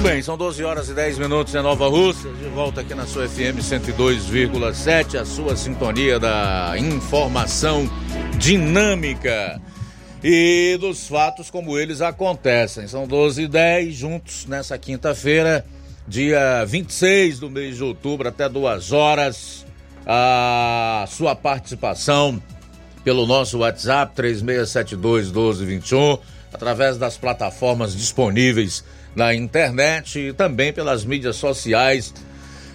Muito bem, são 12 horas e 10 minutos em Nova Rússia, de volta aqui na sua FM 102,7, a sua sintonia da informação dinâmica e dos fatos como eles acontecem. São 12 e 10 juntos nessa quinta-feira, dia 26 do mês de outubro, até duas horas. A sua participação pelo nosso WhatsApp 3672 1221, através das plataformas disponíveis na internet e também pelas mídias sociais,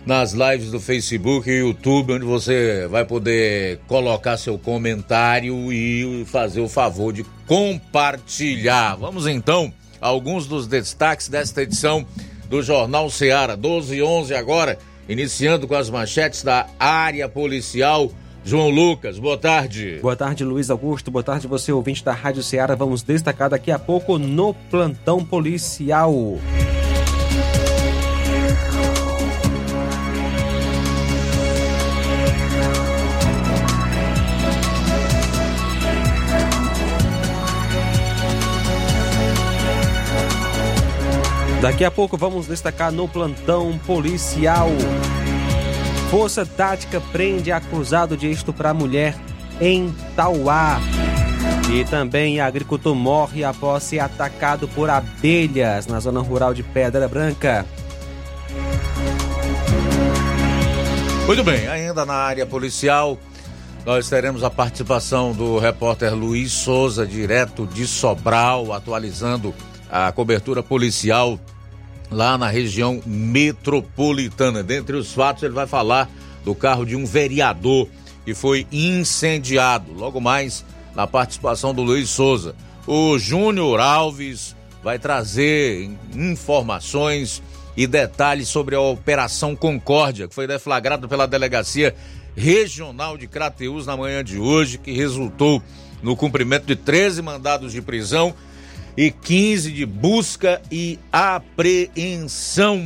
nas lives do Facebook e YouTube, onde você vai poder colocar seu comentário e fazer o favor de compartilhar. Vamos então a alguns dos destaques desta edição do Jornal Seara, 12 e 11 agora, iniciando com as manchetes da área policial João Lucas, boa tarde. Boa tarde, Luiz Augusto. Boa tarde, você ouvinte da Rádio Ceará. Vamos destacar daqui a pouco no plantão policial. Daqui a pouco vamos destacar no plantão policial. Força Tática prende acusado de estuprar mulher em Tauá. E também agricultor morre após ser atacado por abelhas na zona rural de Pedra Branca. Muito bem, ainda na área policial, nós teremos a participação do repórter Luiz Souza, direto de Sobral, atualizando a cobertura policial lá na região metropolitana. Dentre os fatos, ele vai falar do carro de um vereador que foi incendiado. Logo mais, na participação do Luiz Souza. O Júnior Alves vai trazer informações e detalhes sobre a Operação Concórdia, que foi deflagrada pela Delegacia Regional de Crateús na manhã de hoje, que resultou no cumprimento de 13 mandados de prisão e 15 de busca e apreensão.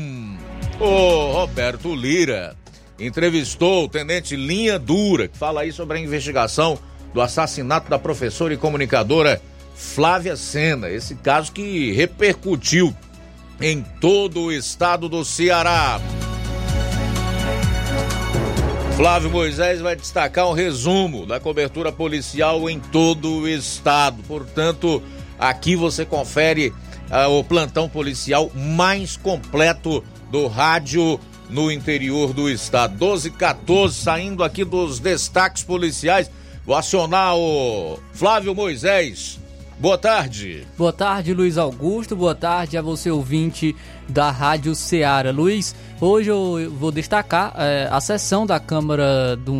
O Roberto Lira entrevistou o tenente Linha Dura, que fala aí sobre a investigação do assassinato da professora e comunicadora Flávia Sena. Esse caso que repercutiu em todo o estado do Ceará. Flávio Moisés vai destacar um resumo da cobertura policial em todo o estado. Portanto, Aqui você confere uh, o plantão policial mais completo do rádio no interior do estado. 12 14, saindo aqui dos destaques policiais. Vou acionar o Flávio Moisés. Boa tarde. Boa tarde, Luiz Augusto. Boa tarde a você, ouvinte da Rádio Ceará. Luiz, hoje eu vou destacar é, a sessão da Câmara do,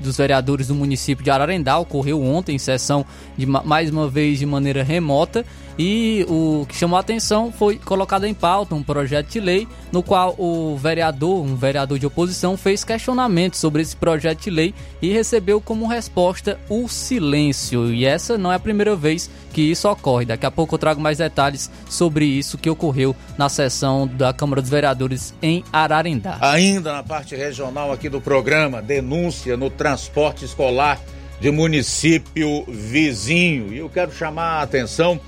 dos Vereadores do município de Ararendá. Ocorreu ontem, sessão de mais uma vez de maneira remota. E o que chamou a atenção foi colocado em pauta um projeto de lei no qual o vereador, um vereador de oposição, fez questionamentos sobre esse projeto de lei e recebeu como resposta o silêncio. E essa não é a primeira vez que isso ocorre. Daqui a pouco eu trago mais detalhes sobre isso que ocorreu na sessão da Câmara dos Vereadores em Ararendá. Ainda na parte regional aqui do programa, denúncia no transporte escolar de município vizinho. E eu quero chamar a atenção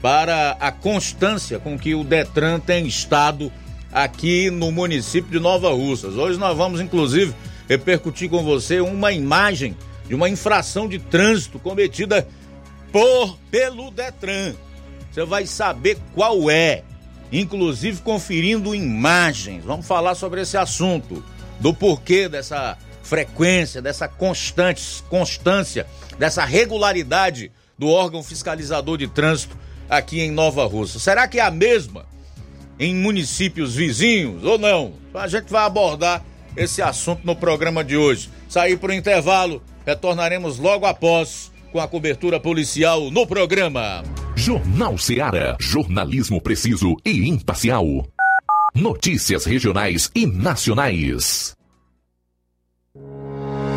para a constância com que o Detran tem estado aqui no município de Nova Russas. Hoje nós vamos, inclusive, repercutir com você uma imagem de uma infração de trânsito cometida por pelo Detran. Você vai saber qual é, inclusive conferindo imagens. Vamos falar sobre esse assunto, do porquê dessa frequência, dessa constante, constância, dessa regularidade do órgão fiscalizador de trânsito aqui em Nova Russa. Será que é a mesma em municípios vizinhos ou não? A gente vai abordar esse assunto no programa de hoje. Sair para o intervalo, retornaremos logo após com a cobertura policial no programa. Jornal Seara. Jornalismo preciso e imparcial. Notícias regionais e nacionais.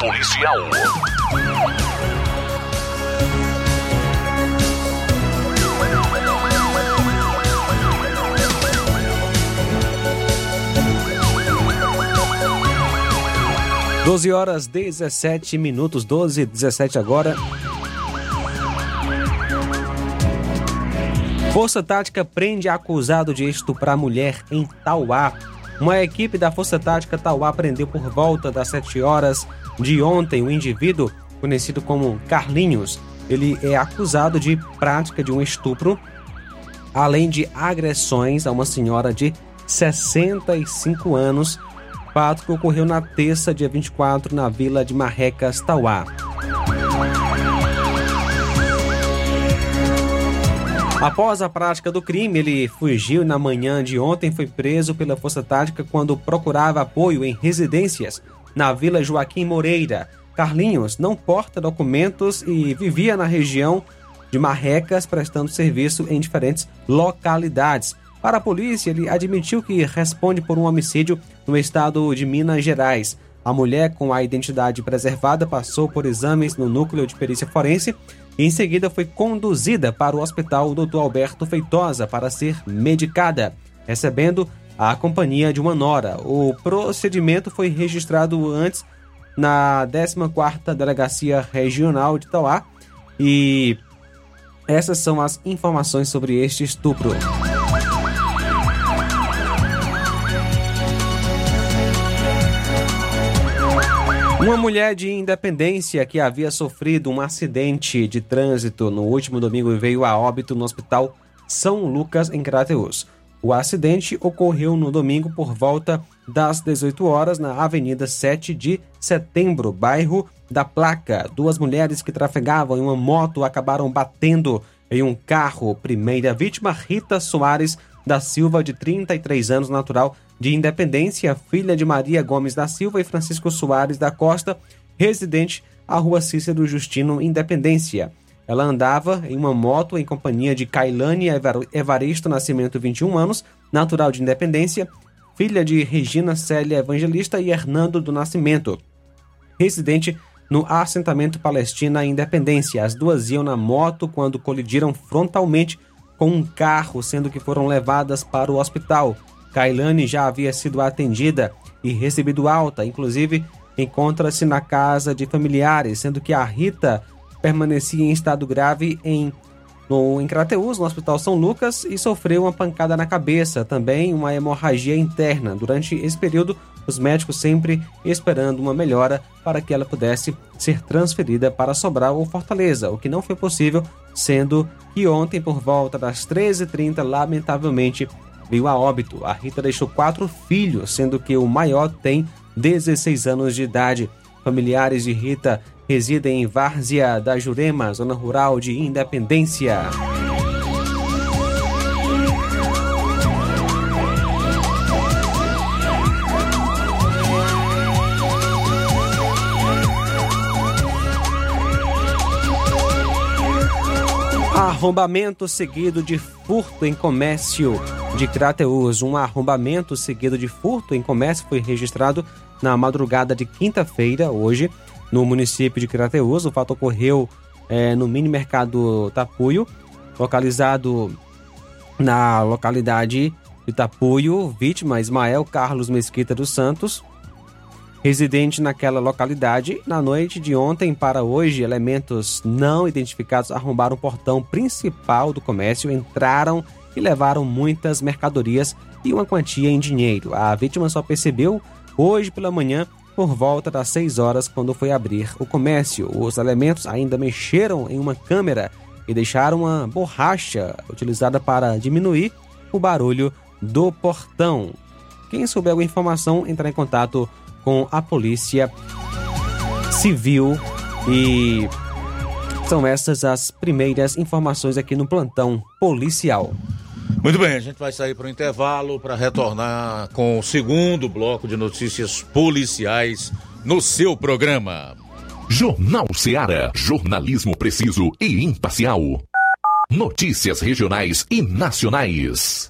policial. Doze horas 17 minutos, 12 17 agora. Força Tática prende acusado de estuprar mulher em Tauá. Uma equipe da Força Tática Tauá prendeu por volta das 7 horas de ontem o indivíduo conhecido como Carlinhos. Ele é acusado de prática de um estupro, além de agressões a uma senhora de 65 anos, fato que ocorreu na terça, dia 24, na vila de Marrecas, Tauá. Após a prática do crime, ele fugiu na manhã de ontem foi preso pela Força Tática quando procurava apoio em residências na Vila Joaquim Moreira. Carlinhos não porta documentos e vivia na região de Marrecas prestando serviço em diferentes localidades. Para a polícia, ele admitiu que responde por um homicídio no estado de Minas Gerais. A mulher, com a identidade preservada, passou por exames no núcleo de perícia forense em seguida foi conduzida para o hospital Dr. Alberto Feitosa para ser medicada, recebendo a companhia de uma nora. O procedimento foi registrado antes na 14ª Delegacia Regional de Tauá e essas são as informações sobre este estupro. Uma mulher de Independência que havia sofrido um acidente de trânsito no último domingo veio a óbito no Hospital São Lucas, em Crateus. O acidente ocorreu no domingo por volta das 18 horas na Avenida 7 de Setembro, bairro da Placa. Duas mulheres que trafegavam em uma moto acabaram batendo em um carro. Primeira vítima, Rita Soares da Silva, de 33 anos, natural de Independência, filha de Maria Gomes da Silva e Francisco Soares da Costa, residente à Rua Cícero Justino, Independência. Ela andava em uma moto em companhia de Cailane Evaristo Nascimento, 21 anos, natural de Independência, filha de Regina Célia Evangelista e Hernando do Nascimento, residente no assentamento Palestina Independência. As duas iam na moto quando colidiram frontalmente com um carro, sendo que foram levadas para o hospital. Kailane já havia sido atendida e recebido alta, inclusive encontra-se na casa de familiares, sendo que a Rita permanecia em estado grave em no, em no Hospital São Lucas, e sofreu uma pancada na cabeça, também uma hemorragia interna. Durante esse período, os médicos sempre esperando uma melhora para que ela pudesse ser transferida para Sobral ou Fortaleza, o que não foi possível, sendo que ontem, por volta das 13h30, lamentavelmente veio a óbito. A Rita deixou quatro filhos, sendo que o maior tem 16 anos de idade. Familiares de Rita residem em Várzea da Jurema, zona rural de Independência. Arrombamento seguido de furto em comércio de Crateus. Um arrombamento seguido de furto em comércio foi registrado na madrugada de quinta-feira, hoje, no município de Crateus. O fato ocorreu é, no mini mercado Tapuio, localizado na localidade de Tapuio. Vítima Ismael Carlos Mesquita dos Santos, residente naquela localidade. Na noite de ontem para hoje, elementos não identificados arrombaram o portão principal do comércio, entraram e levaram muitas mercadorias e uma quantia em dinheiro. A vítima só percebeu hoje pela manhã por volta das 6 horas, quando foi abrir o comércio. Os elementos ainda mexeram em uma câmera e deixaram uma borracha utilizada para diminuir o barulho do portão. Quem souber alguma informação, entrar em contato com a Polícia Civil e são essas as primeiras informações aqui no plantão policial. Muito bem, a gente vai sair para o intervalo para retornar com o segundo bloco de notícias policiais no seu programa. Jornal Seara. Jornalismo preciso e imparcial. Notícias regionais e nacionais.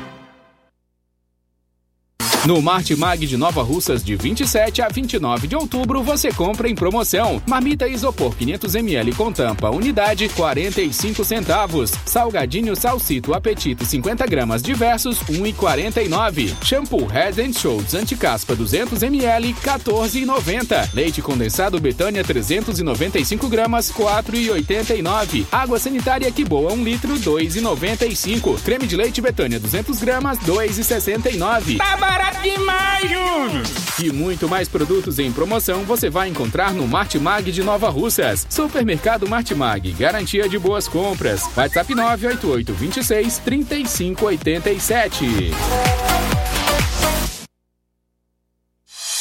No Martimag de Nova Russas, de 27 a 29 de outubro, você compra em promoção. Marmita Isopor 500ml com tampa, unidade 45 centavos. Salgadinho Salsito Apetito 50 gramas diversos, 1,49. Shampoo Head Shoulders Anticaspa 200ml, 14,90. Leite condensado Betânia 395 gramas, 4,89. Água sanitária Que Boa 1 litro, 2,95. Creme de leite Betânia 200 gramas, 2,69. Tá barato demais, Júnior! E muito mais produtos em promoção você vai encontrar no Martimag de Nova Russas. Supermercado Martimag, garantia de boas compras. WhatsApp 988 26 3587.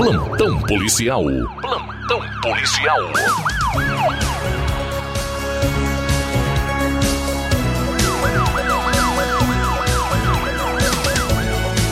Plantão policial. Plantão policial.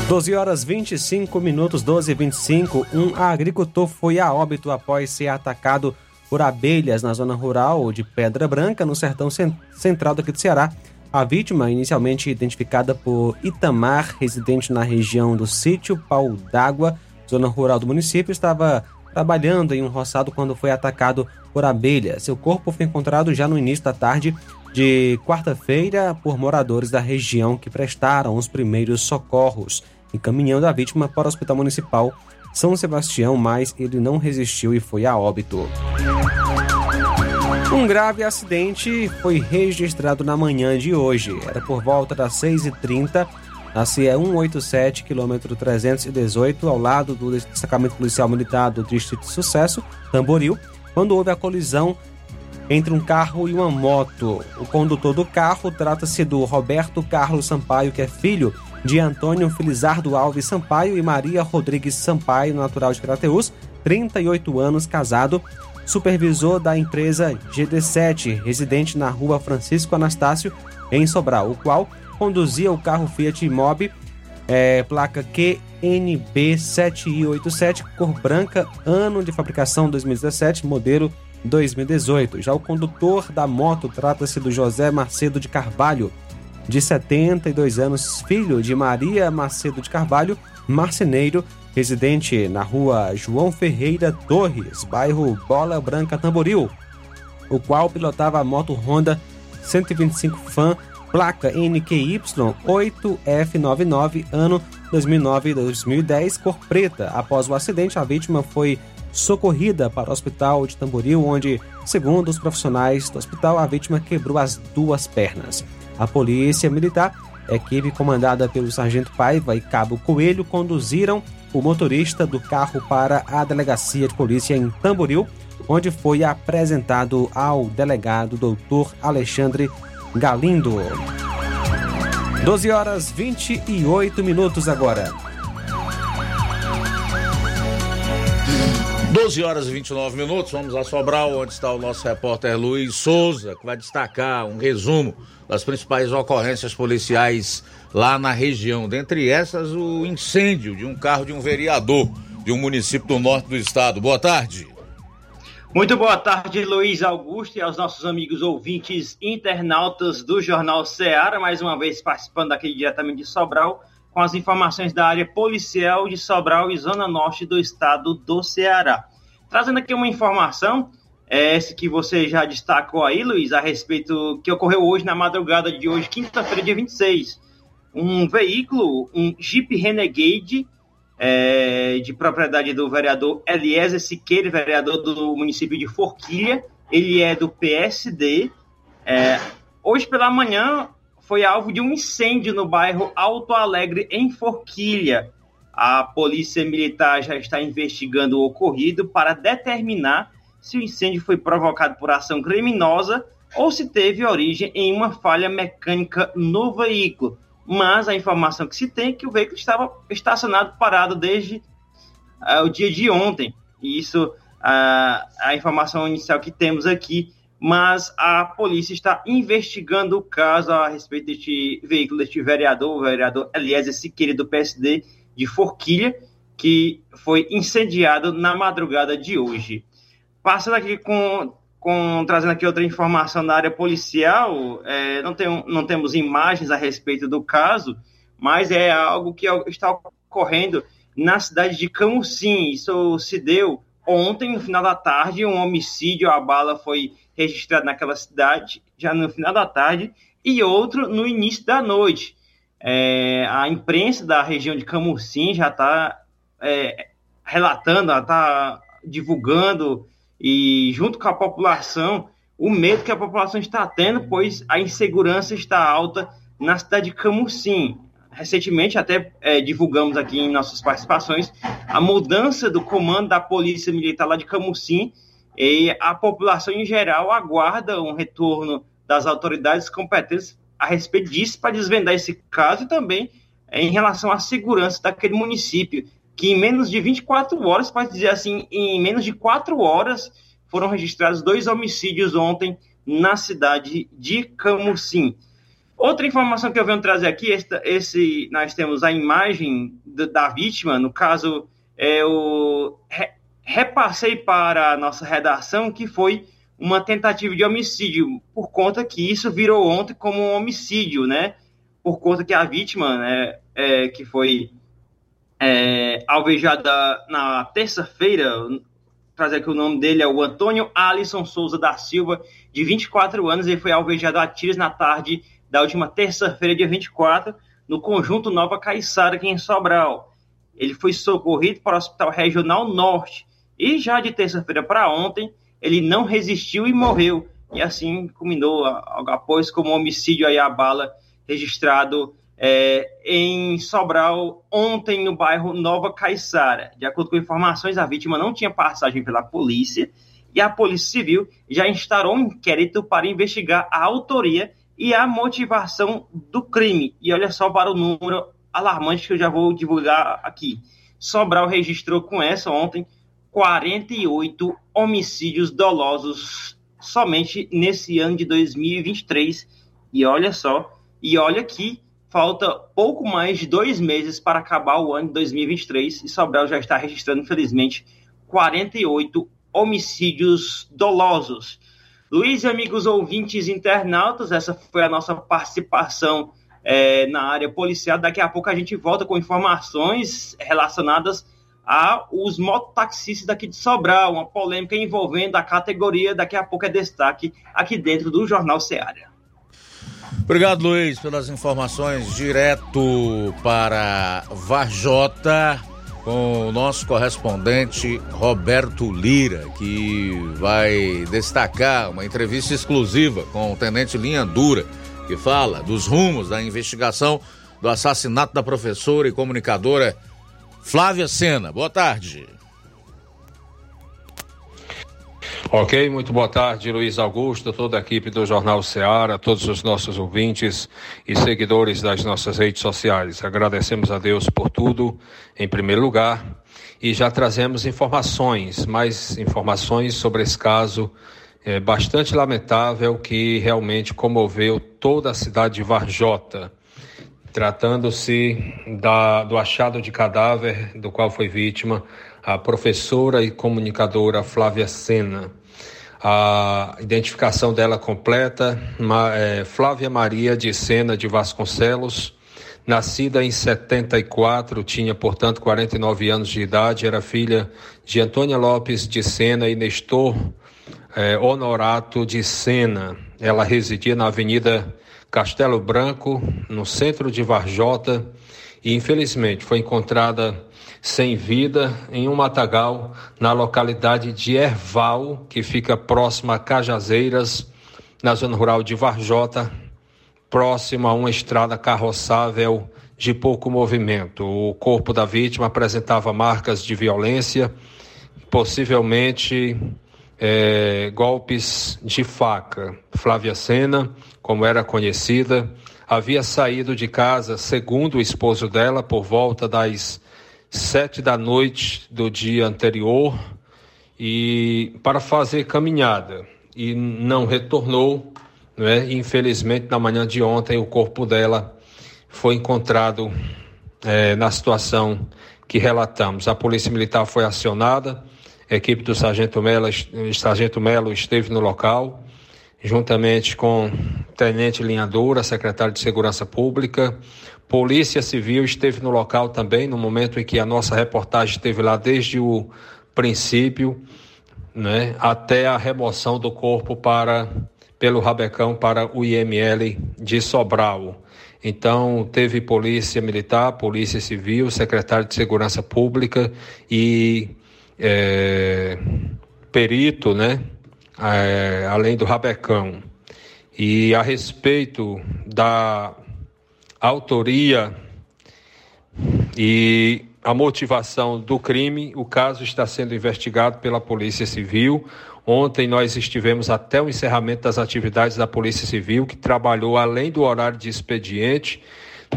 Doze horas 25 minutos, 12 e 25. Um agricultor foi a óbito após ser atacado por abelhas na zona rural de Pedra Branca, no sertão central daqui do Ceará. A vítima, inicialmente identificada por Itamar, residente na região do sítio Pau d'Água, zona rural do município, estava trabalhando em um roçado quando foi atacado por abelhas. Seu corpo foi encontrado já no início da tarde de quarta-feira por moradores da região que prestaram os primeiros socorros, encaminhando a vítima para o Hospital Municipal São Sebastião, mas ele não resistiu e foi a óbito. Um grave acidente foi registrado na manhã de hoje. Era por volta das 6h30 na CE 187, quilômetro 318, ao lado do destacamento policial militar do Distrito de Sucesso, Tamboril, quando houve a colisão entre um carro e uma moto. O condutor do carro trata-se do Roberto Carlos Sampaio, que é filho de Antônio Felizardo Alves Sampaio e Maria Rodrigues Sampaio, natural de Crateus, 38 anos, casado, supervisor da empresa GD7, residente na rua Francisco Anastácio, em Sobral, o qual conduzia o carro Fiat Mobi, é, placa QNB7i87, cor branca, ano de fabricação 2017, modelo 2018. Já o condutor da moto trata-se do José Macedo de Carvalho, de 72 anos, filho de Maria Macedo de Carvalho, marceneiro, residente na rua João Ferreira Torres, bairro Bola Branca Tamboril, o qual pilotava a moto Honda 125 Fan placa NQY 8F99, ano 2009 2010, cor preta. Após o acidente, a vítima foi socorrida para o hospital de Tamboril, onde, segundo os profissionais do hospital, a vítima quebrou as duas pernas. A polícia militar, equipe comandada pelo sargento Paiva e cabo Coelho, conduziram o motorista do carro para a delegacia de polícia em Tamboril, onde foi apresentado ao delegado doutor Alexandre Galindo. 12 horas 28 minutos agora. 12 horas e 29 minutos, vamos a Sobral, onde está o nosso repórter Luiz Souza, que vai destacar um resumo das principais ocorrências policiais lá na região. Dentre essas, o incêndio de um carro de um vereador de um município do norte do estado. Boa tarde. Muito boa tarde, Luiz Augusto, e aos nossos amigos ouvintes internautas do Jornal Ceará, mais uma vez participando aqui diretamente de Sobral, com as informações da área policial de Sobral e Zona Norte do estado do Ceará. Trazendo aqui uma informação, é essa que você já destacou aí, Luiz, a respeito que ocorreu hoje na madrugada de hoje, quinta-feira, dia 26. Um veículo, um Jeep Renegade, é, de propriedade do vereador Eliezer Siqueira, vereador do município de Forquilha. Ele é do PSD. É, hoje pela manhã foi alvo de um incêndio no bairro Alto Alegre, em Forquilha. A polícia militar já está investigando o ocorrido para determinar se o incêndio foi provocado por ação criminosa ou se teve origem em uma falha mecânica no veículo mas a informação que se tem é que o veículo estava estacionado parado desde uh, o dia de ontem. Isso uh, a informação inicial que temos aqui, mas a polícia está investigando o caso a respeito deste veículo, deste vereador, o vereador Eliezer Siqueira, do PSD, de Forquilha, que foi incendiado na madrugada de hoje. Passando aqui com, com trazendo aqui outra informação da área policial, é, não, tem, não temos imagens a respeito do caso, mas é algo que está ocorrendo na cidade de Camusim. Isso se deu ontem, no final da tarde, um homicídio, a bala foi registrada naquela cidade, já no final da tarde, e outro no início da noite. É, a imprensa da região de Camusim já está é, relatando, está divulgando e junto com a população o medo que a população está tendo, pois a insegurança está alta na cidade de Camusim. Recentemente, até é, divulgamos aqui em nossas participações a mudança do comando da Polícia Militar lá de Camusim e a população em geral aguarda um retorno das autoridades competentes a respeito disso para desvendar esse caso e também em relação à segurança daquele município que em menos de 24 horas, pode dizer assim, em menos de 4 horas, foram registrados dois homicídios ontem na cidade de Camusim. Outra informação que eu venho trazer aqui, esse, nós temos a imagem da vítima, no caso, é, eu re, repassei para a nossa redação que foi uma tentativa de homicídio, por conta que isso virou ontem como um homicídio, né? Por conta que a vítima, né, é, que foi é, alvejada na terça-feira, trazer aqui o nome dele é o Antônio Alisson Souza da Silva, de 24 anos, ele foi alvejado a tiros na tarde da última terça-feira, dia 24, no conjunto Nova Caiçara, aqui em Sobral. Ele foi socorrido para o Hospital Regional Norte e já de terça-feira para ontem, ele não resistiu e morreu. E assim culminou após como homicídio aí a bala registrado é, em Sobral ontem no bairro Nova Caiçara. De acordo com informações, a vítima não tinha passagem pela polícia e a Polícia Civil já instaurou um inquérito para investigar a autoria e a motivação do crime. E olha só para o número alarmante que eu já vou divulgar aqui. Sobral registrou com essa ontem 48 homicídios dolosos somente nesse ano de 2023. E olha só, e olha que falta pouco mais de dois meses para acabar o ano de 2023 e Sobral já está registrando, infelizmente, 48 homicídios dolosos. Luiz amigos ouvintes internautas, essa foi a nossa participação é, na área policial. Daqui a pouco a gente volta com informações relacionadas aos mototaxistas daqui de Sobral, uma polêmica envolvendo a categoria. Daqui a pouco é destaque aqui dentro do Jornal Seara. Obrigado, Luiz, pelas informações direto para Varjota com o nosso correspondente Roberto Lira, que vai destacar uma entrevista exclusiva com o tenente Linha Dura, que fala dos rumos da investigação do assassinato da professora e comunicadora Flávia Sena. Boa tarde. Ok, muito boa tarde, Luiz Augusto, toda a equipe do Jornal Ceará, todos os nossos ouvintes e seguidores das nossas redes sociais. Agradecemos a Deus por tudo, em primeiro lugar, e já trazemos informações, mais informações sobre esse caso é, bastante lamentável que realmente comoveu toda a cidade de Varjota, tratando-se do achado de cadáver do qual foi vítima a professora e comunicadora Flávia Sena. A identificação dela completa, é, Flávia Maria de Sena de Vasconcelos, nascida em 74, tinha, portanto, 49 anos de idade, era filha de Antônia Lopes de Sena e Nestor é, Honorato de Sena. Ela residia na Avenida Castelo Branco, no centro de Varjota, e infelizmente foi encontrada sem vida em um matagal na localidade de Erval, que fica próxima a Cajazeiras, na zona rural de Varjota, próximo a uma estrada carroçável de pouco movimento. O corpo da vítima apresentava marcas de violência, possivelmente é, golpes de faca. Flávia Sena, como era conhecida, havia saído de casa, segundo o esposo dela, por volta das sete da noite do dia anterior e para fazer caminhada e não retornou, né? Infelizmente na manhã de ontem o corpo dela foi encontrado é, na situação que relatamos. A Polícia Militar foi acionada, a equipe do Sargento Melo, Sargento Melo esteve no local, juntamente com Tenente Linhadora, secretário de Segurança Pública, Polícia Civil esteve no local também, no momento em que a nossa reportagem esteve lá desde o princípio, né, até a remoção do corpo para pelo Rabecão para o IML de Sobral. Então, teve polícia militar, polícia civil, secretário de segurança pública e é, perito, né? É, além do Rabecão. E a respeito da autoria e a motivação do crime, o caso está sendo investigado pela Polícia Civil. Ontem nós estivemos até o encerramento das atividades da Polícia Civil, que trabalhou além do horário de expediente.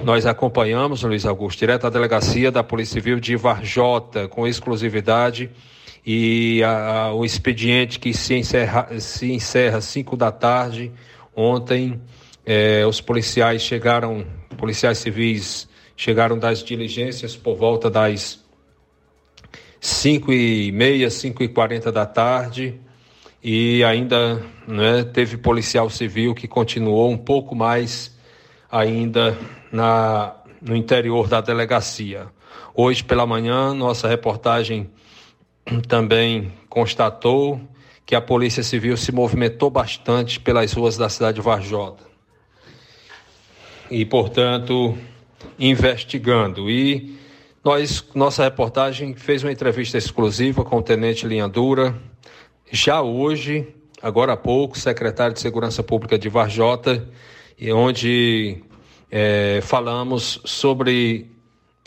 Nós acompanhamos, Luiz Augusto, direto à delegacia da Polícia Civil de Varjota, com exclusividade, e a, a, o expediente que se encerra, se encerra às 5 da tarde. Ontem, eh, os policiais chegaram, policiais civis chegaram das diligências por volta das 5 e meia, 5 e 40 da tarde e ainda né, teve policial civil que continuou um pouco mais ainda na, no interior da delegacia. Hoje pela manhã, nossa reportagem também constatou que a Polícia Civil se movimentou bastante pelas ruas da cidade de Varjota. E, portanto, investigando. E nós, nossa reportagem fez uma entrevista exclusiva com o Tenente Linha Dura, já hoje, agora há pouco, secretário de Segurança Pública de Varjota, onde é, falamos sobre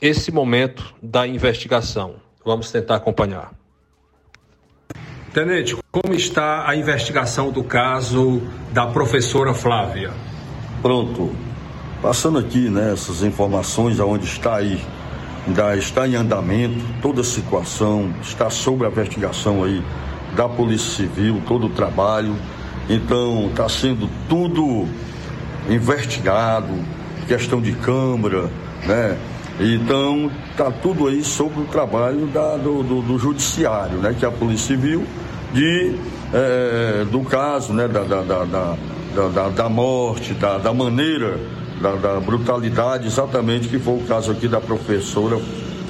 esse momento da investigação. Vamos tentar acompanhar. Tenente, como está a investigação do caso da professora Flávia? Pronto. Passando aqui né, essas informações aonde está aí, ainda está em andamento, toda a situação, está sob a investigação aí da Polícia Civil, todo o trabalho. Então, está sendo tudo investigado, questão de Câmara, né? Então, está tudo aí sobre o trabalho da, do, do, do, Judiciário, né? Que é a Polícia Civil, de, é, do caso, né? Da, da, da, da, da morte, da, da maneira, da, da brutalidade, exatamente que foi o caso aqui da professora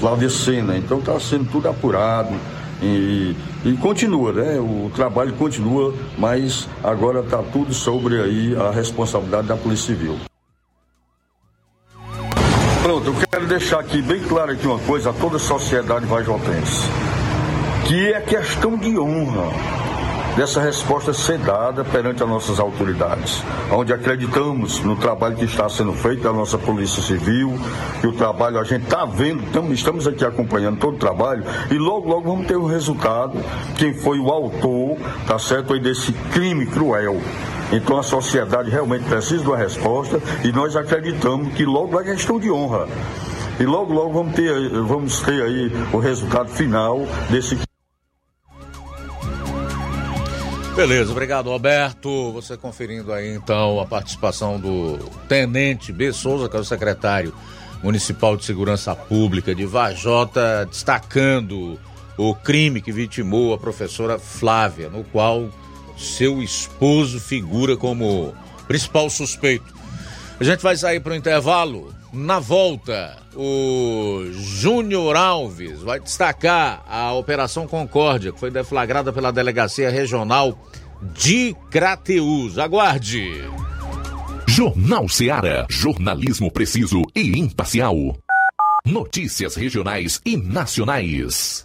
Flávia. Então, está sendo tudo apurado e, e continua, né? O trabalho continua, mas agora está tudo sobre aí a responsabilidade da Polícia Civil. Pronto, eu quero deixar aqui bem claro aqui uma coisa a toda a sociedade vajotense, que é questão de honra dessa resposta ser dada perante as nossas autoridades, onde acreditamos no trabalho que está sendo feito da nossa Polícia Civil, que o trabalho a gente está vendo, estamos aqui acompanhando todo o trabalho e logo, logo vamos ter o um resultado, quem foi o autor, tá certo, aí desse crime cruel. Então a sociedade realmente precisa de uma resposta e nós acreditamos que logo é questão de honra. E logo, logo vamos ter, vamos ter aí o resultado final desse Beleza, obrigado Roberto. Você conferindo aí então a participação do Tenente B. Souza, que é o secretário municipal de segurança pública de Vajota, destacando o crime que vitimou a professora Flávia, no qual seu esposo figura como principal suspeito. A gente vai sair para o intervalo. Na volta, o Júnior Alves vai destacar a Operação Concórdia, que foi deflagrada pela Delegacia Regional de Crateus. Aguarde! Jornal Seara. Jornalismo preciso e imparcial. Notícias regionais e nacionais.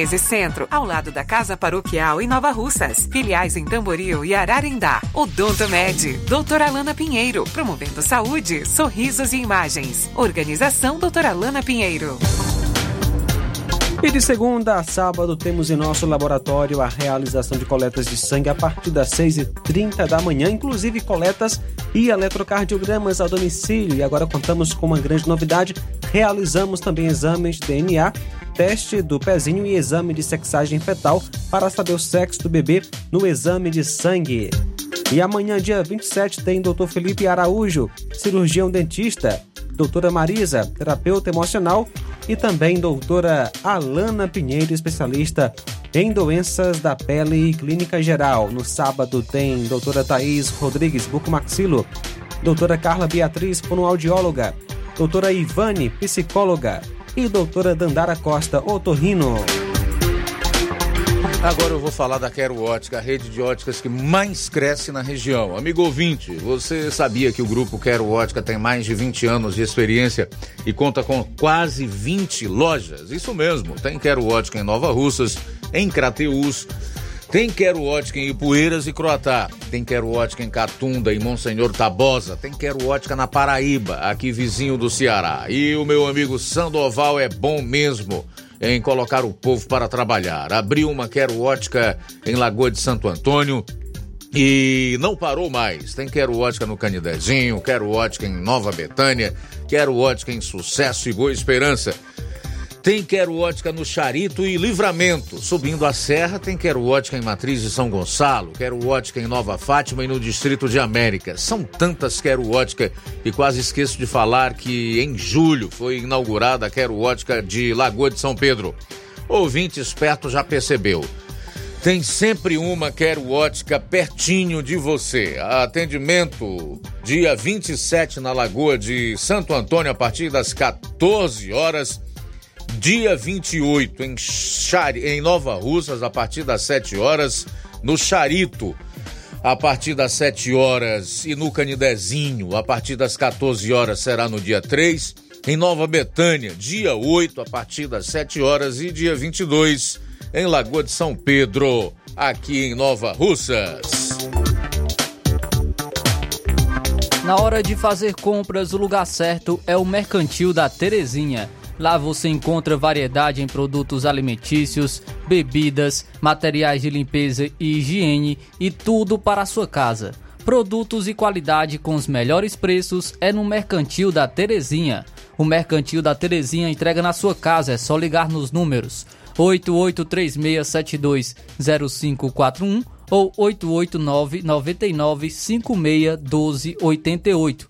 1213 Centro, ao lado da Casa Paroquial em Nova Russas. Filiais em Tamboril e Ararindá. Odonto Med, doutora Alana Pinheiro, promovendo saúde, sorrisos e imagens. Organização doutora Alana Pinheiro. E de segunda a sábado temos em nosso laboratório a realização de coletas de sangue a partir das 6h30 da manhã, inclusive coletas e eletrocardiogramas ao domicílio. E agora contamos com uma grande novidade: realizamos também exames de DNA, teste do pezinho e exame de sexagem fetal para saber o sexo do bebê no exame de sangue. E amanhã, dia 27, tem Dr. Felipe Araújo, cirurgião dentista, doutora Marisa, terapeuta emocional, e também doutora Alana Pinheiro, especialista em doenças da pele e clínica geral. No sábado tem doutora Thaís Rodrigues, bucomaxilo, doutora Carla Beatriz, fonoaudióloga, doutora Ivane, psicóloga, e doutora Dandara Costa, otorrino. Agora eu vou falar da Quero Ótica, a rede de óticas que mais cresce na região. Amigo ouvinte, você sabia que o grupo Quero Ótica tem mais de 20 anos de experiência e conta com quase 20 lojas? Isso mesmo, tem Quero Ótica em Nova Russas, em Crateús, tem Quero Ótica em Ipueiras e Croatá. Tem Quero Ótica em Catunda e Monsenhor Tabosa. Tem Quero Ótica na Paraíba, aqui vizinho do Ceará. E o meu amigo Sandoval é bom mesmo em colocar o povo para trabalhar. Abriu uma Quero Ótica em Lagoa de Santo Antônio, e não parou mais. Tem Quero Ótica no Canidezinho, Quero Ótica em Nova Betânia, Quero Ótica em Sucesso e Boa Esperança. Tem Quero Ótica no Charito e Livramento. Subindo a serra, tem Quero Ótica em Matriz de São Gonçalo, Quero Ótica em Nova Fátima e no Distrito de América. São tantas Quero Ótica e quase esqueço de falar que em julho foi inaugurada a Quero Ótica de Lagoa de São Pedro. Ouvinte esperto já percebeu. Tem sempre uma Quero Ótica pertinho de você. Atendimento dia 27 na Lagoa de Santo Antônio a partir das 14 horas dia 28 em, Chari, em Nova Russas, a partir das 7 horas, no Charito, a partir das 7 horas, e no Canidezinho, a partir das 14 horas, será no dia 3, em Nova Betânia, dia 8, a partir das 7 horas, e dia 22, em Lagoa de São Pedro, aqui em Nova Russas. Na hora de fazer compras, o lugar certo é o Mercantil da Terezinha. Lá você encontra variedade em produtos alimentícios, bebidas, materiais de limpeza e higiene e tudo para a sua casa. Produtos e qualidade com os melhores preços é no Mercantil da Terezinha. O Mercantil da Terezinha entrega na sua casa, é só ligar nos números 8836720541 ou 889 99 1288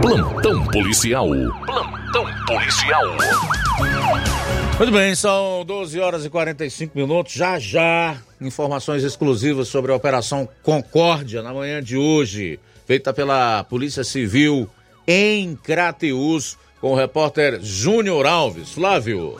Plantão policial. Plantão policial. Muito bem, são 12 horas e 45 minutos. Já já, informações exclusivas sobre a Operação Concórdia na manhã de hoje, feita pela Polícia Civil em Crateus, com o repórter Júnior Alves. Flávio.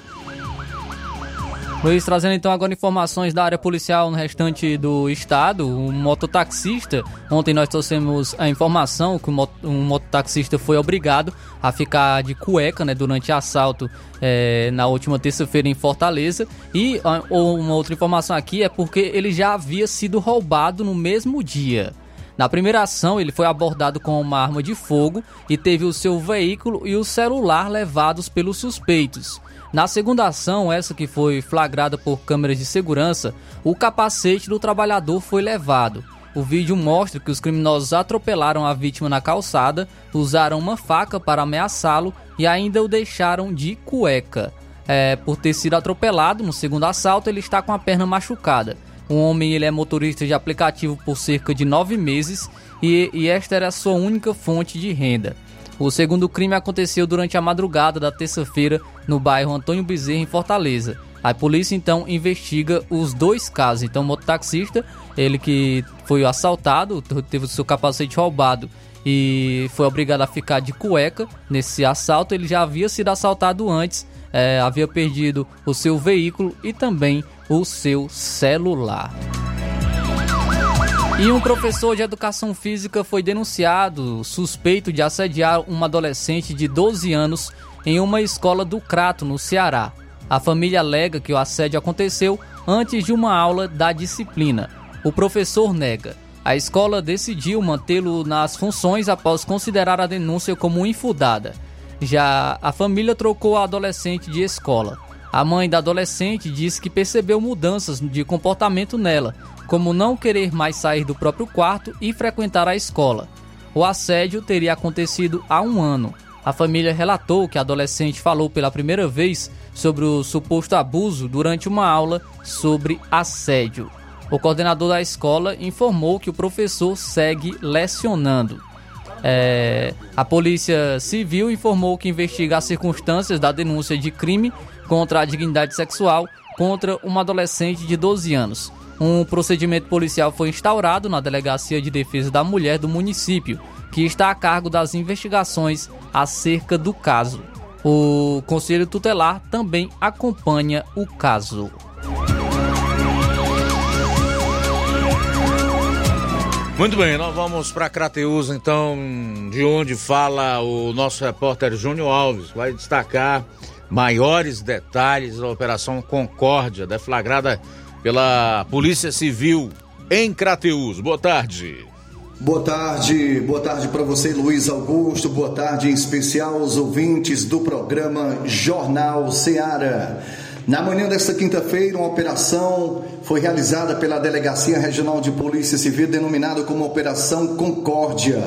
Luiz, trazendo então agora informações da área policial no restante do estado. Um mototaxista, ontem nós trouxemos a informação que um mototaxista foi obrigado a ficar de cueca né, durante assalto é, na última terça-feira em Fortaleza. E uma outra informação aqui é porque ele já havia sido roubado no mesmo dia. Na primeira ação, ele foi abordado com uma arma de fogo e teve o seu veículo e o celular levados pelos suspeitos. Na segunda ação, essa que foi flagrada por câmeras de segurança, o capacete do trabalhador foi levado. O vídeo mostra que os criminosos atropelaram a vítima na calçada, usaram uma faca para ameaçá-lo e ainda o deixaram de cueca. É, por ter sido atropelado no segundo assalto, ele está com a perna machucada. O homem ele é motorista de aplicativo por cerca de nove meses e, e esta era a sua única fonte de renda. O segundo crime aconteceu durante a madrugada da terça-feira no bairro Antônio Bezerra, em Fortaleza. A polícia então investiga os dois casos. Então, o mototaxista, ele que foi assaltado, teve o seu capacete roubado e foi obrigado a ficar de cueca nesse assalto. Ele já havia sido assaltado antes, é, havia perdido o seu veículo e também o seu celular. E um professor de educação física foi denunciado suspeito de assediar uma adolescente de 12 anos em uma escola do Crato, no Ceará. A família alega que o assédio aconteceu antes de uma aula da disciplina. O professor nega. A escola decidiu mantê-lo nas funções após considerar a denúncia como infundada. Já a família trocou a adolescente de escola. A mãe da adolescente disse que percebeu mudanças de comportamento nela, como não querer mais sair do próprio quarto e frequentar a escola. O assédio teria acontecido há um ano. A família relatou que a adolescente falou pela primeira vez sobre o suposto abuso durante uma aula sobre assédio. O coordenador da escola informou que o professor segue lecionando. É, a Polícia Civil informou que investiga as circunstâncias da denúncia de crime contra a dignidade sexual contra uma adolescente de 12 anos. Um procedimento policial foi instaurado na Delegacia de Defesa da Mulher do município, que está a cargo das investigações acerca do caso. O Conselho Tutelar também acompanha o caso. Muito bem, nós vamos para Crateus, então, de onde fala o nosso repórter Júnior Alves, vai destacar maiores detalhes da Operação Concórdia, deflagrada pela Polícia Civil em Crateus. Boa tarde. Boa tarde, boa tarde para você, Luiz Augusto. Boa tarde em especial aos ouvintes do programa Jornal Seara. Na manhã desta quinta-feira, uma operação foi realizada pela Delegacia Regional de Polícia Civil, denominada como Operação Concórdia.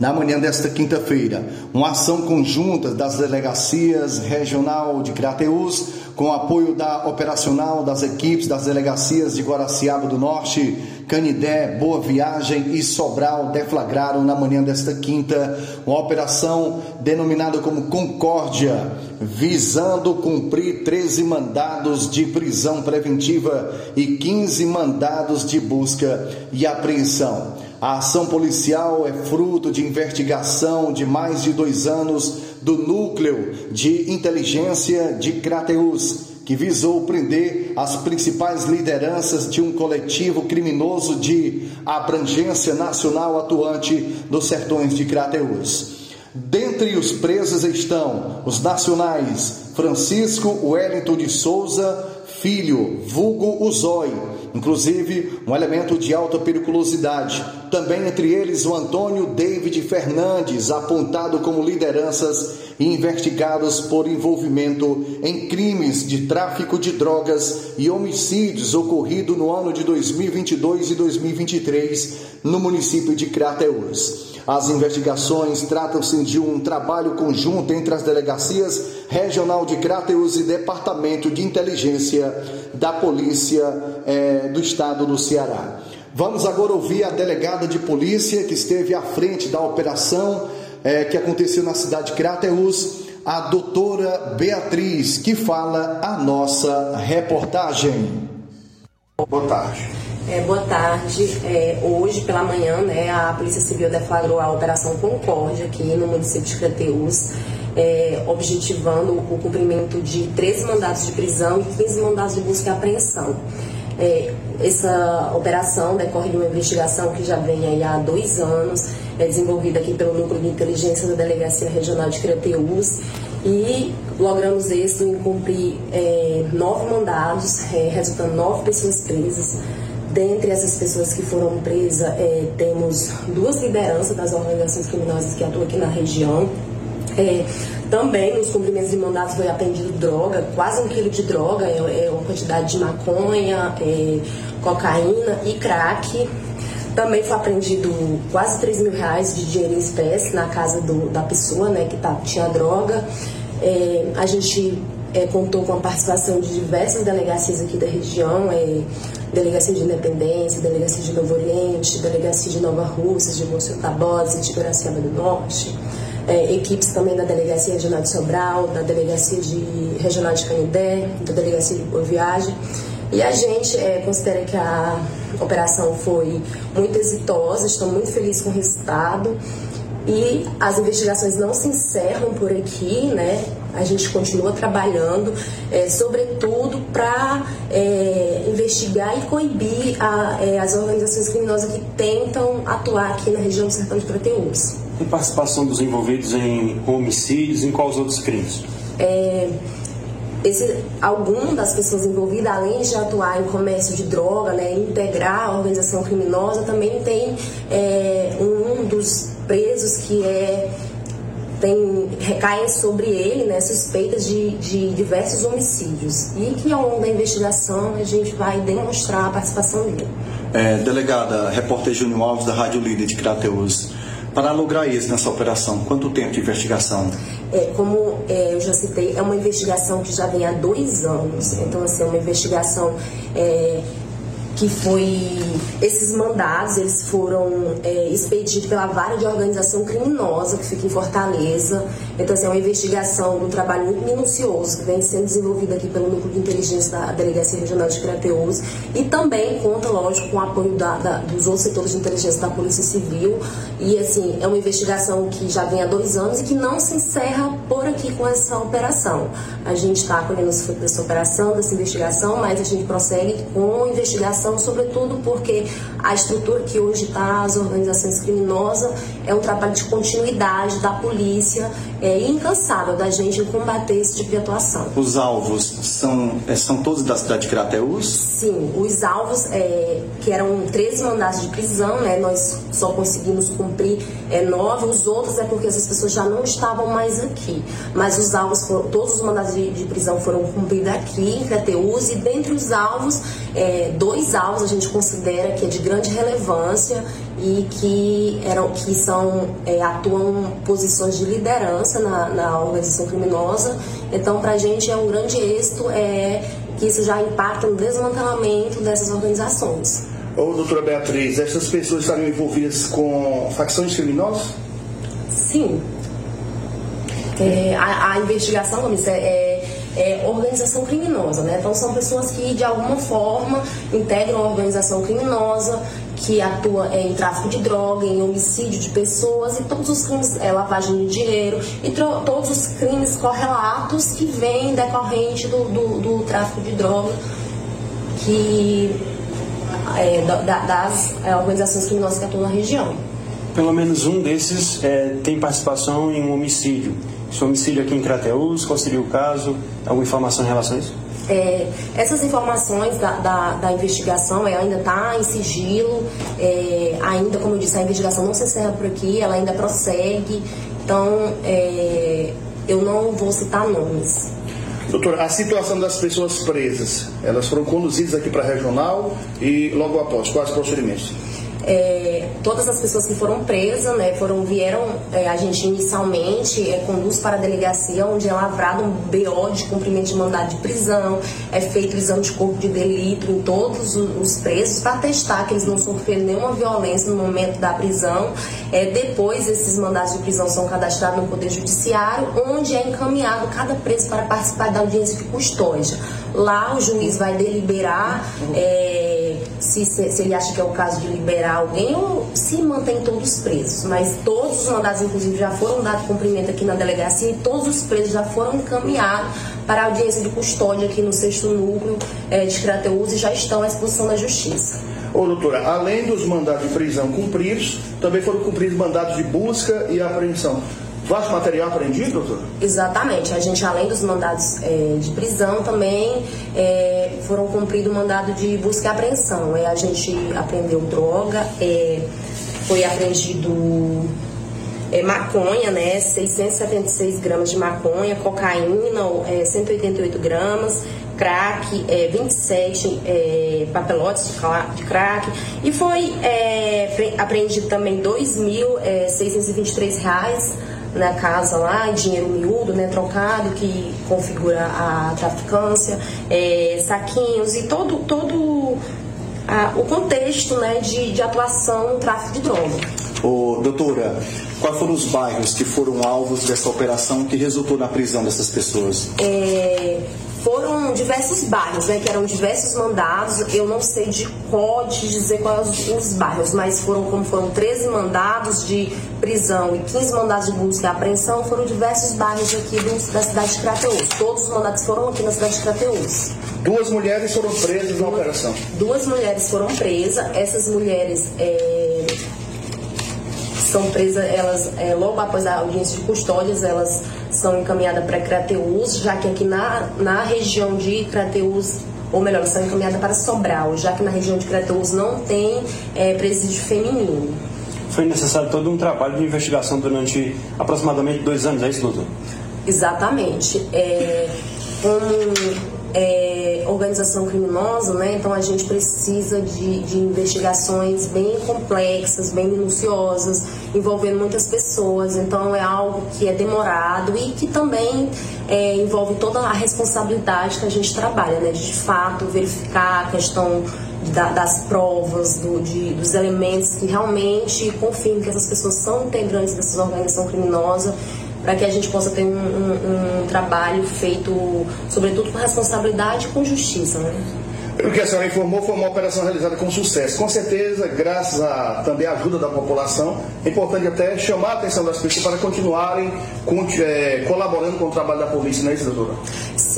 Na manhã desta quinta-feira, uma ação conjunta das delegacias regional de Crateús, com apoio da operacional das equipes das delegacias de Guaraciaba do Norte, Canidé, Boa Viagem e Sobral deflagraram na manhã desta quinta uma operação denominada como Concórdia, visando cumprir 13 mandados de prisão preventiva e 15 mandados de busca e apreensão. A ação policial é fruto de investigação de mais de dois anos do Núcleo de Inteligência de Crateus que visou prender as principais lideranças de um coletivo criminoso de abrangência nacional atuante nos sertões de Crateús. Dentre os presos estão os nacionais Francisco Wellington de Souza, filho, vulgo Uzói, inclusive um elemento de alta periculosidade. Também entre eles o Antônio David Fernandes, apontado como lideranças e investigados por envolvimento em crimes de tráfico de drogas e homicídios ocorrido no ano de 2022 e 2023 no município de Crateús. As investigações tratam-se de um trabalho conjunto entre as delegacias regional de Crateús e Departamento de Inteligência da Polícia eh, do Estado do Ceará. Vamos agora ouvir a delegada de polícia que esteve à frente da operação é, que aconteceu na cidade de Crateus, a doutora Beatriz, que fala a nossa reportagem. Boa tarde. É, boa tarde. É, hoje, pela manhã, né, a Polícia Civil deflagrou a Operação Concórdia aqui no município de Crateus é, objetivando o cumprimento de 13 mandados de prisão e 15 mandados de busca e apreensão. É, essa operação decorre de uma investigação que já vem há dois anos, é desenvolvida aqui pelo Núcleo de Inteligência da Delegacia Regional de Crateús e logramos êxito em cumprir é, nove mandados, é, resultando nove pessoas presas. Dentre essas pessoas que foram presas, é, temos duas lideranças das organizações criminosas que atuam aqui na região. É, também nos cumprimentos de mandados foi apreendido droga, quase um quilo de droga, é, é uma quantidade de maconha, é, cocaína e crack. Também foi apreendido quase 3 mil reais de dinheiro em espécie na casa do, da pessoa né, que tá, tinha droga. É, a gente é, contou com a participação de diversas delegacias aqui da região, é, Delegacia de Independência, Delegacia de Novo Oriente, Delegacia de Nova Rússia, de Monsenhor Tabosa, de Piracema do Norte, é, equipes também da Delegacia Regional de Sobral, da Delegacia de Regional de Canindé, da Delegacia de Boa Viagem. E a gente é, considera que a operação foi muito exitosa, estou muito feliz com o resultado. E as investigações não se encerram por aqui, né? A gente continua trabalhando, é, sobretudo para é, investigar e coibir a, é, as organizações criminosas que tentam atuar aqui na região do Sertão de Crateús. E participação dos envolvidos em homicídios, em quais outros crimes? É, esse, algum das pessoas envolvidas, além de atuar em comércio de droga, né, integrar a organização criminosa, também tem é, um dos presos que é tem, recaem sobre ele né, suspeitas de, de diversos homicídios e que ao longo da investigação a gente vai demonstrar a participação dele. É, delegada, repórter Júnior Alves da Rádio Líder de Crateus. Para lograr isso nessa operação, quanto tempo de investigação? É, como é, eu já citei, é uma investigação que já vem há dois anos. Então, assim, é uma investigação é, que foi esses mandados eles foram é, expedidos pela vara de organização criminosa que fica em Fortaleza. Então assim, é uma investigação um trabalho muito minucioso que vem sendo desenvolvido aqui pelo núcleo de inteligência da delegacia regional de Crateus e também conta lógico com o apoio da, da, dos outros setores de inteligência da polícia civil. E assim é uma investigação que já vem há dois anos e que não se encerra por aqui com essa operação. A gente está colhendo os frutos dessa operação dessa investigação mas a gente prossegue com a investigação sobretudo porque a estrutura que hoje está, as organizações criminosas, é um trabalho de continuidade da polícia é, incansável da gente em combater esse tipo de atuação. Os alvos são, é, são todos da cidade de Crateús? Sim, os alvos, é, que eram 13 mandados de prisão, né, nós só conseguimos cumprir é, nove, os outros é porque essas pessoas já não estavam mais aqui. Mas os alvos, foram, todos os mandados de, de prisão foram cumpridos aqui em Crateús e dentre os alvos, é, dois alvos a gente considera que é de grande relevância e que eram que são é, atuam posições de liderança na, na organização criminosa. Então, para a gente é um grande êxito é, que isso já impacta no desmantelamento dessas organizações. Ô, doutora Beatriz, essas pessoas estariam envolvidas com facções criminosas? Sim. É, a, a, investigação, como isso, é, é é, organização criminosa, né? Então são pessoas que de alguma forma integram a organização criminosa, que atua é, em tráfico de droga, em homicídio de pessoas e todos os crimes, é, lavagem de dinheiro e todos os crimes correlatos que vêm decorrente do, do, do tráfico de droga que é, da, das é, organizações criminosas que atuam na região. Pelo menos um desses é, tem participação em um homicídio. Esse homicídio aqui em Crateús, qual seria o caso? Alguma informação em relação a isso? É, essas informações da, da, da investigação ainda está em sigilo, é, ainda, como eu disse, a investigação não se encerra por aqui, ela ainda prossegue, então é, eu não vou citar nomes. Doutor, a situação das pessoas presas, elas foram conduzidas aqui para a regional e logo após, quais procedimentos? É, todas as pessoas que foram presas, né, foram, vieram, é, a gente inicialmente é, conduz para a delegacia, onde é lavrado um BO de cumprimento de mandado de prisão, é feito o exame de corpo de delito em todos os presos, para testar que eles não sofreram nenhuma violência no momento da prisão. É, depois, esses mandados de prisão são cadastrados no Poder Judiciário, onde é encaminhado cada preso para participar da audiência de custódia. Lá, o juiz vai deliberar. É, se, se, se ele acha que é o caso de liberar alguém ou se mantém todos presos. Mas todos os mandados, inclusive, já foram dados cumprimento aqui na delegacia e todos os presos já foram encaminhados para a audiência de custódia aqui no sexto núcleo é, de Crateus e já estão à exposição da justiça. Ô, doutora, além dos mandados de prisão cumpridos, também foram cumpridos mandados de busca e apreensão. Vasto material apreendido, doutor? Exatamente. A gente, além dos mandados é, de prisão, também é, foram cumpridos mandado de busca e apreensão. É, a gente apreendeu droga, é, foi apreendido é, maconha, né? 676 gramas de maconha, cocaína, é, 188 gramas, crack, é, 27 é, papelotes de crack e foi é, apreendido também 2.623 é, reais na casa lá, dinheiro miúdo, né, trocado, que configura a traficância, é, saquinhos e todo, todo a, o contexto né, de, de atuação no tráfico de droga. Ô, doutora, quais foram os bairros que foram alvos dessa operação que resultou na prisão dessas pessoas? É, foram diversos bairros, né, que eram diversos mandados. Eu não sei de qual dizer quais os bairros, mas foram como foram 13 mandados de prisão e 15 mandados de busca e apreensão, foram diversos bairros aqui do, da cidade de Crateus. Todos os mandados foram aqui na cidade de Crateus. Duas mulheres foram presas na operação. Duas mulheres foram presas. Essas mulheres é, são presas, elas é, logo após a audiência de custódias, elas são encaminhadas para Crateus, já que aqui na, na região de Crateus ou melhor, são encaminhadas para Sobral, já que na região de Crateus não tem é, presídio feminino. Foi necessário todo um trabalho de investigação durante aproximadamente dois anos, é isso, doutor? Exatamente. É, como é, organização criminosa, né? Então a gente precisa de, de, investigações bem complexas, bem minuciosas, envolvendo muitas pessoas. Então é algo que é demorado e que também é, envolve toda a responsabilidade que a gente trabalha, né? De, fato verificar a questão da, das provas, do, de, dos elementos que realmente confirmam que essas pessoas são integrantes dessa organização criminosa para que a gente possa ter um, um, um, trabalho feito, sobretudo com responsabilidade e com justiça. Né? O que a senhora informou foi uma operação realizada com sucesso. Com certeza, graças a também a ajuda da população, é importante até chamar a atenção das pessoas para continuarem é, colaborando com o trabalho da polícia, não é isso, doutora?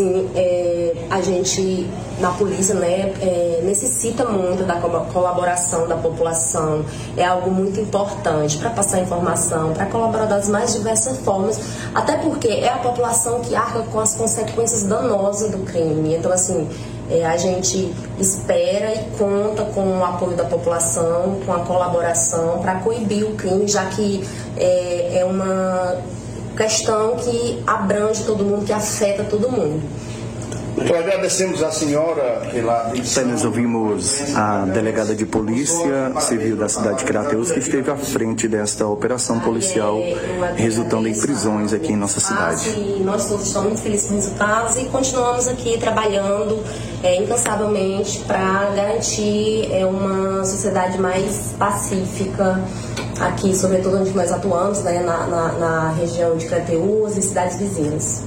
Sim, é, a gente na polícia né, é, necessita muito da colaboração da população. É algo muito importante para passar informação, para colaborar das mais diversas formas, até porque é a população que arca com as consequências danosas do crime. Então, assim, é, a gente espera e conta com o apoio da população, com a colaboração para coibir o crime, já que é, é uma questão que abrange todo mundo, que afeta todo mundo. Então agradecemos a senhora pela. nós ouvimos a delegada de polícia civil da cidade de Crateus que esteve à frente desta operação policial, resultando em prisões aqui em nossa cidade. E nós todos estamos muito felizes com os resultados e continuamos aqui trabalhando é, incansavelmente para garantir é, uma sociedade mais pacífica aqui, sobretudo onde nós atuamos, né, na, na, na região de Crateus e cidades vizinhas.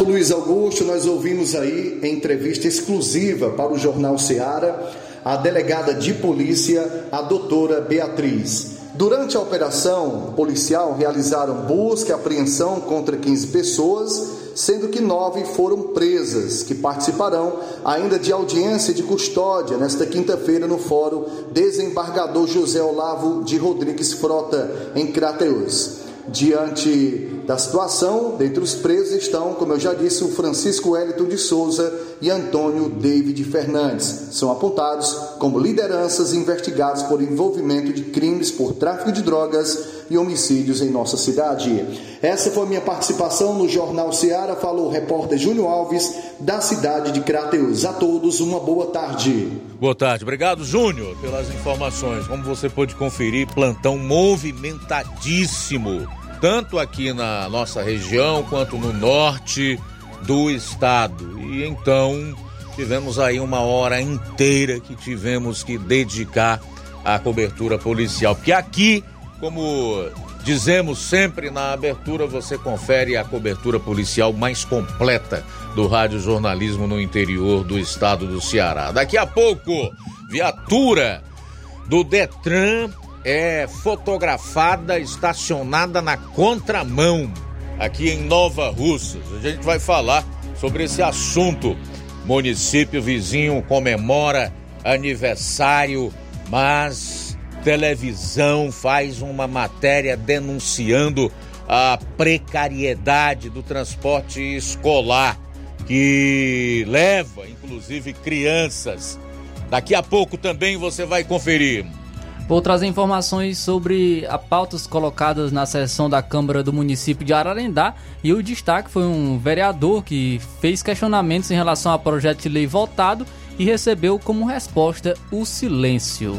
Luiz Augusto, nós ouvimos aí em entrevista exclusiva para o Jornal Seara a delegada de polícia, a doutora Beatriz. Durante a operação policial, realizaram busca e apreensão contra 15 pessoas, sendo que nove foram presas, que participarão ainda de audiência de custódia nesta quinta-feira no Fórum Desembargador José Olavo de Rodrigues Frota, em Crateus. Diante da situação, dentre os presos estão, como eu já disse, o Francisco Wellington de Souza e Antônio David Fernandes. São apontados como lideranças investigados por envolvimento de crimes por tráfico de drogas e homicídios em nossa cidade. Essa foi minha participação no Jornal Seara, falou o repórter Júnior Alves, da cidade de Crateus. A todos, uma boa tarde. Boa tarde, obrigado Júnior pelas informações. Como você pôde conferir, plantão movimentadíssimo tanto aqui na nossa região quanto no norte do estado. E então tivemos aí uma hora inteira que tivemos que dedicar à cobertura policial. Porque aqui, como dizemos sempre na abertura, você confere a cobertura policial mais completa do rádio jornalismo no interior do estado do Ceará. Daqui a pouco, viatura do Detran é fotografada estacionada na contramão aqui em Nova Russas. A gente vai falar sobre esse assunto. Município vizinho comemora aniversário, mas televisão faz uma matéria denunciando a precariedade do transporte escolar que leva inclusive crianças. Daqui a pouco também você vai conferir. Vou trazer informações sobre as pautas colocadas na sessão da Câmara do município de Ararendá e o destaque foi um vereador que fez questionamentos em relação ao projeto de lei votado e recebeu como resposta o silêncio.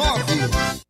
36720179.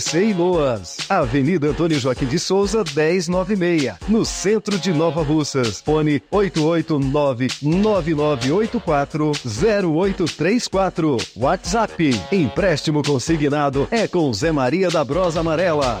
e Loas. Avenida Antônio Joaquim de Souza, 1096, no centro de Nova Russas. Fone 889-9984-0834. WhatsApp. Empréstimo consignado é com Zé Maria da Brosa Amarela.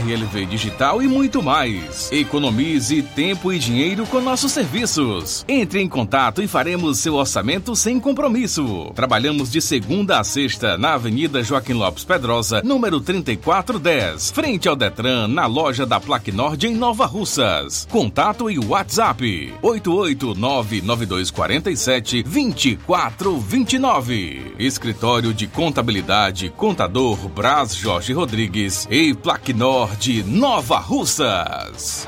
CRLV digital e muito mais. Economize tempo e dinheiro com nossos serviços. Entre em contato e faremos seu orçamento sem compromisso. Trabalhamos de segunda a sexta na Avenida Joaquim Lopes Pedrosa, número 3410, frente ao Detran, na loja da Plaque Nord em Nova Russas. Contato e WhatsApp: 8899247 2429. Escritório de Contabilidade Contador Braz Jorge Rodrigues e Nord Nova Russas.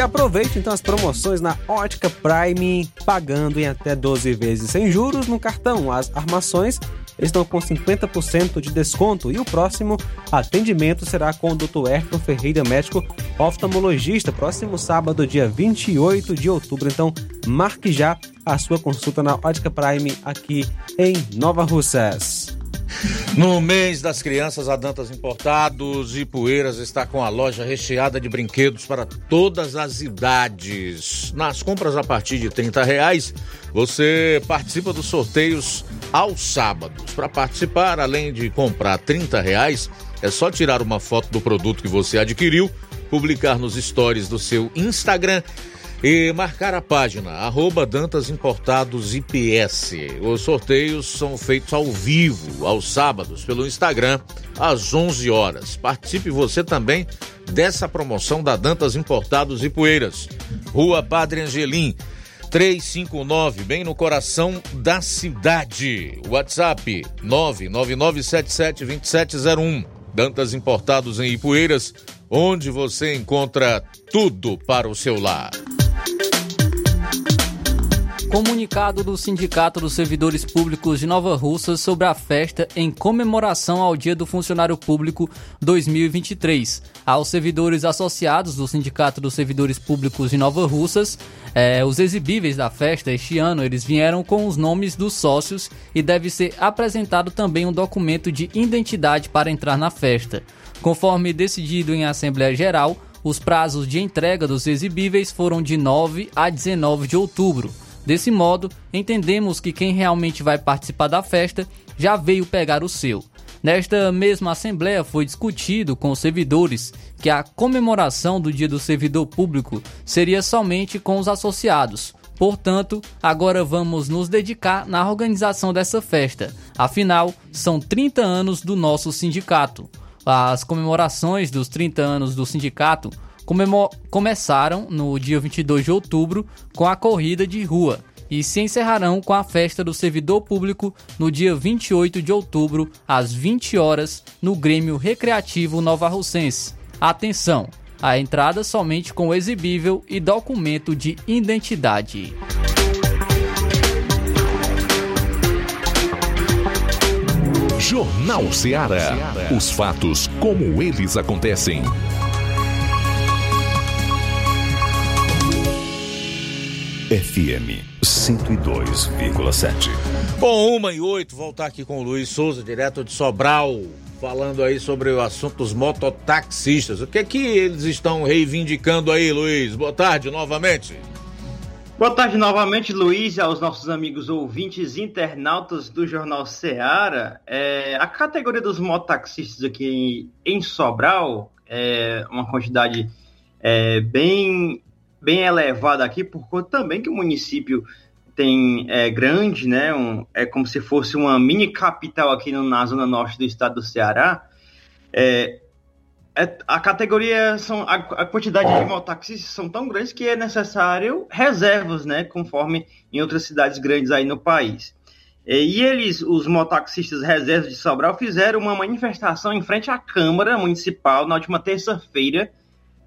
E aproveite então as promoções na Ótica Prime, pagando em até 12 vezes sem juros no cartão. As armações estão com 50% de desconto e o próximo atendimento será com o Dr. Ayrton Ferreira, médico oftalmologista, próximo sábado, dia 28 de outubro. Então, marque já a sua consulta na Ótica Prime aqui em Nova Russas. No mês das crianças, a Dantas Importados e Poeiras está com a loja recheada de brinquedos para todas as idades. Nas compras a partir de 30 reais, você participa dos sorteios aos sábados. Para participar, além de comprar 30 reais, é só tirar uma foto do produto que você adquiriu, publicar nos stories do seu Instagram e marcar a página arroba Dantas Importados IPS. Os sorteios são feitos ao vivo, aos sábados, pelo Instagram, às 11 horas. Participe você também dessa promoção da Dantas Importados e Poeiras. Rua Padre Angelim, 359, bem no coração da cidade. WhatsApp 999772701. Dantas Importados em Ipueiras, onde você encontra tudo para o seu lar. Comunicado do Sindicato dos Servidores Públicos de Nova Russa sobre a festa em comemoração ao Dia do Funcionário Público 2023. Aos servidores associados do Sindicato dos Servidores Públicos de Nova Russas, eh, os exibíveis da festa este ano eles vieram com os nomes dos sócios e deve ser apresentado também um documento de identidade para entrar na festa. Conforme decidido em Assembleia Geral, os prazos de entrega dos exibíveis foram de 9 a 19 de outubro. Desse modo, entendemos que quem realmente vai participar da festa já veio pegar o seu. Nesta mesma Assembleia foi discutido com os servidores que a comemoração do Dia do Servidor Público seria somente com os associados. Portanto, agora vamos nos dedicar na organização dessa festa. Afinal, são 30 anos do nosso sindicato. As comemorações dos 30 anos do sindicato começaram no dia 22 de outubro com a corrida de rua e se encerrarão com a festa do servidor público no dia 28 de outubro, às 20 horas, no Grêmio Recreativo Nova Russense. Atenção! A entrada somente com exibível e documento de identidade. Jornal Ceará. Os fatos como eles acontecem. FM 102,7. Bom, uma e oito, voltar aqui com o Luiz Souza, direto de Sobral, falando aí sobre o assunto dos mototaxistas. O que é que eles estão reivindicando aí, Luiz? Boa tarde novamente. Boa tarde novamente, Luiz, e aos nossos amigos ouvintes internautas do Jornal Seara. É, a categoria dos mototaxistas aqui em Sobral é uma quantidade é, bem bem elevada aqui, por conta também que o município tem é grande, né? Um, é como se fosse uma mini capital aqui no, na zona norte do estado do Ceará. É, é, a categoria são a, a quantidade de mototaxistas são tão grandes que é necessário reservas, né? Conforme em outras cidades grandes aí no país. E eles, os mototaxistas reservas de Sobral, fizeram uma manifestação em frente à Câmara Municipal na última terça-feira,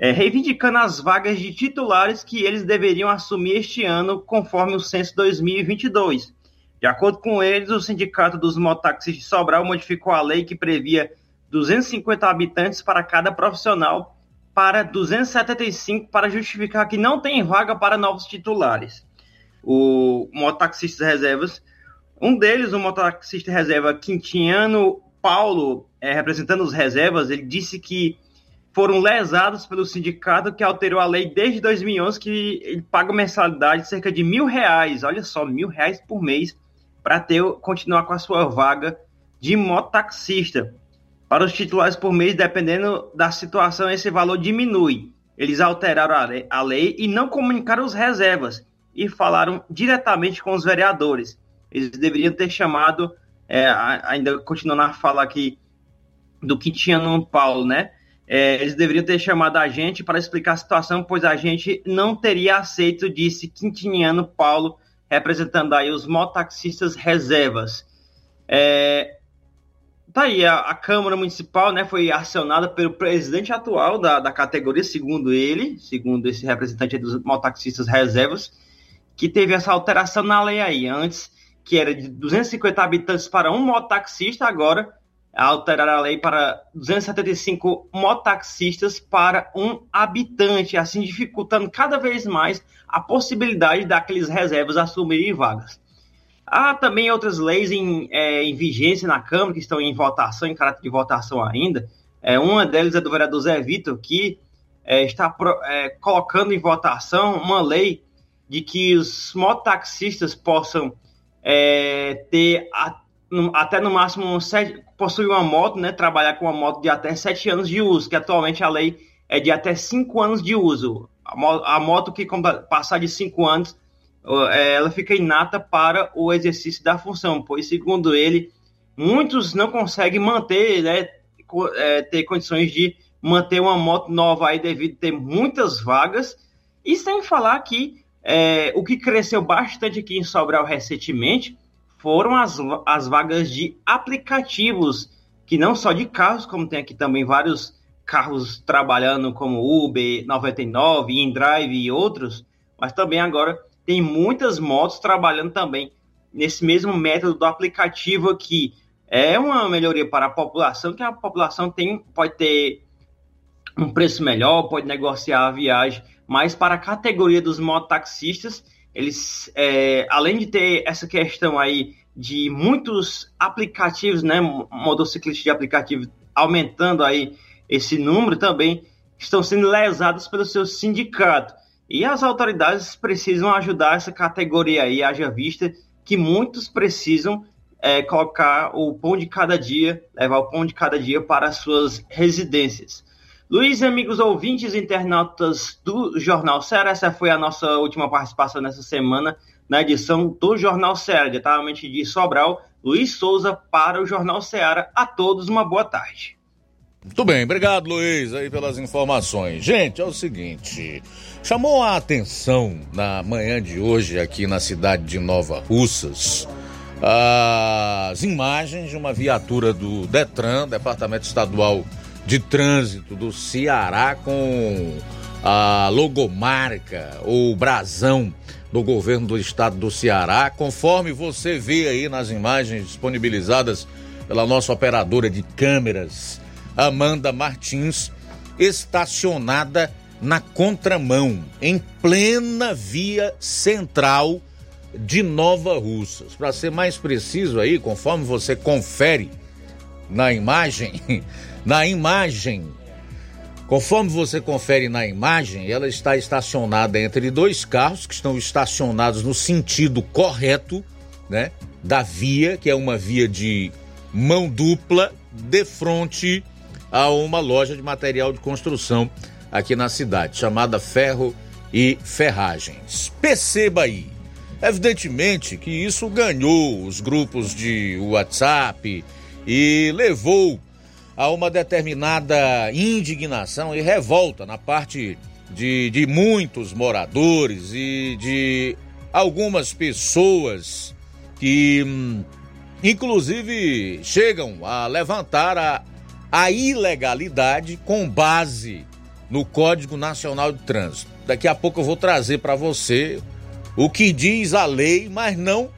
é, reivindicando as vagas de titulares que eles deveriam assumir este ano, conforme o censo 2022. De acordo com eles, o Sindicato dos Mototaxistas de Sobral modificou a lei que previa 250 habitantes para cada profissional para 275 para justificar que não tem vaga para novos titulares. O mototaxistas reservas, um deles, o mototaxista reserva Quintiniano Paulo, é, representando os reservas, ele disse que foram lesados pelo sindicato que alterou a lei desde 2011 que ele paga mensalidade de cerca de mil reais, olha só, mil reais por mês para ter continuar com a sua vaga de mototaxista. Para os titulares por mês, dependendo da situação, esse valor diminui. Eles alteraram a lei, e não comunicaram os reservas e falaram diretamente com os vereadores. Eles deveriam ter chamado, é, ainda continuando a falar aqui do que tinha no Paulo, né? É, eles deveriam ter chamado a gente para explicar a situação, pois a gente não teria aceito, disse Quintiniano Paulo, representando aí os mototaxistas reservas. É, tá aí, a, a, Câmara Municipal né, foi acionada pelo presidente atual da, da categoria, segundo ele, segundo esse representante dos mototaxistas reservas, que teve essa alteração na lei aí. Antes, que era de 250 habitantes para um mototaxista, agora alterar a lei para 275 mototaxistas para um habitante, assim dificultando cada vez mais a possibilidade daqueles reservas assumirem vagas. Há também outras leis em, é, em vigência na Câmara que estão em votação, em caráter de votação ainda. É, uma delas é do vereador Zé Vitor, que é, está pro, é, colocando em votação uma lei de que os mototaxistas possam é, ter a, até no máximo sete, possuir uma moto, né, trabalhar com uma moto de até sete anos de uso, que atualmente a lei é de até cinco anos de uso. A, moto que passar de cinco anos, é, ela fica inata para o exercício da função, pois, segundo ele, muitos não conseguem manter, né, é, ter condições de manter uma moto nova aí devido a ter muitas vagas, e sem falar que é, o que cresceu bastante aqui em Sobral recentemente foram as, as vagas de aplicativos, que não só de carros, como tem aqui também vários carros trabalhando como Uber, 99, InDrive e outros, mas também agora tem muitas motos trabalhando também nesse mesmo método do aplicativo aqui. É uma melhoria para a população, que a população tem, pode ter um preço melhor, pode negociar a viagem, mas para a categoria dos mototaxistas, eles, é, além de ter essa questão aí de muitos aplicativos, né, motociclistas de aplicativo aumentando aí esse número também estão sendo lesados pelo seu sindicato. E as autoridades precisam ajudar essa categoria aí, haja vista que muitos precisam é, colocar o pão de cada dia, levar o pão de cada dia para as suas residências. Luiz amigos ouvintes internautas do Jornal Ceará, essa foi a nossa última participação nessa semana na edição do Jornal Ceará, diretamente de Sobral, Luiz Souza para o Jornal Ceará. A todos uma boa tarde. Muito bem, obrigado Luiz aí pelas informações. Gente, é o seguinte, chamou a atenção na manhã de hoje aqui na cidade de Nova Russas as imagens de uma viatura do Detran, Departamento Estadual de Trânsito do Ceará com a logomarca ou brasão do governo do estado do Ceará, conforme você vê aí nas imagens disponibilizadas pela nossa operadora de câmeras Amanda Martins, estacionada na contramão, em plena via central de Nova Russas. Para ser mais preciso aí, conforme você confere na imagem, na imagem, conforme você confere na imagem, ela está estacionada entre dois carros que estão estacionados no sentido correto, né, da via, que é uma via de mão dupla, de frente a uma loja de material de construção aqui na cidade, chamada Ferro e Ferragens. Perceba aí, evidentemente que isso ganhou os grupos de WhatsApp e levou a uma determinada indignação e revolta na parte de, de muitos moradores e de algumas pessoas que, hum, inclusive, chegam a levantar a, a ilegalidade com base no Código Nacional de Trânsito. Daqui a pouco eu vou trazer para você o que diz a lei, mas não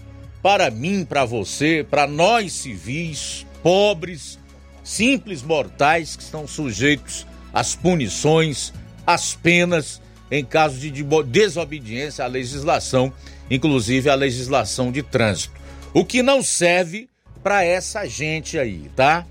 para mim, para você, para nós civis, pobres, simples mortais que estão sujeitos às punições, às penas em caso de desobediência à legislação, inclusive à legislação de trânsito. O que não serve para essa gente aí, tá?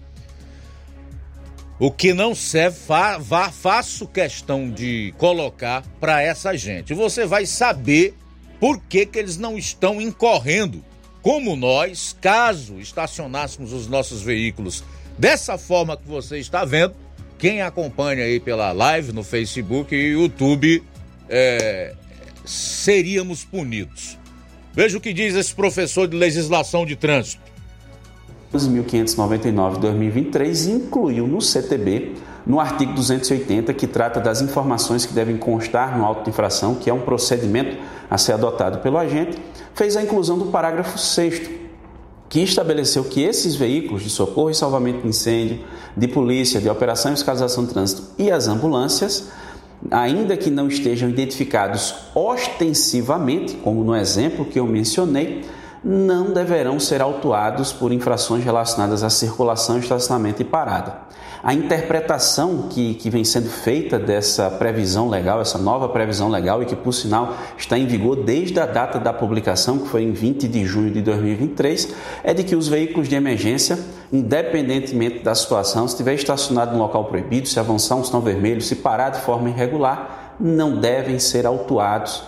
O que não serve, fa, vá, faço questão de colocar para essa gente. Você vai saber por que, que eles não estão incorrendo, como nós, caso estacionássemos os nossos veículos dessa forma que você está vendo. Quem acompanha aí pela live no Facebook e YouTube, é, seríamos punidos. Veja o que diz esse professor de legislação de trânsito. 1599 de 2023 incluiu no CTB, no artigo 280, que trata das informações que devem constar no auto de infração, que é um procedimento a ser adotado pelo agente, fez a inclusão do parágrafo 6 que estabeleceu que esses veículos de socorro e salvamento de incêndio, de polícia, de operação e fiscalização de trânsito e as ambulâncias, ainda que não estejam identificados ostensivamente, como no exemplo que eu mencionei, não deverão ser autuados por infrações relacionadas à circulação, estacionamento e parada. A interpretação que, que vem sendo feita dessa previsão legal, essa nova previsão legal, e que por sinal está em vigor desde a data da publicação, que foi em 20 de junho de 2023, é de que os veículos de emergência, independentemente da situação, se estiver estacionado em local proibido, se avançar um sinal vermelho, se parar de forma irregular, não devem ser autuados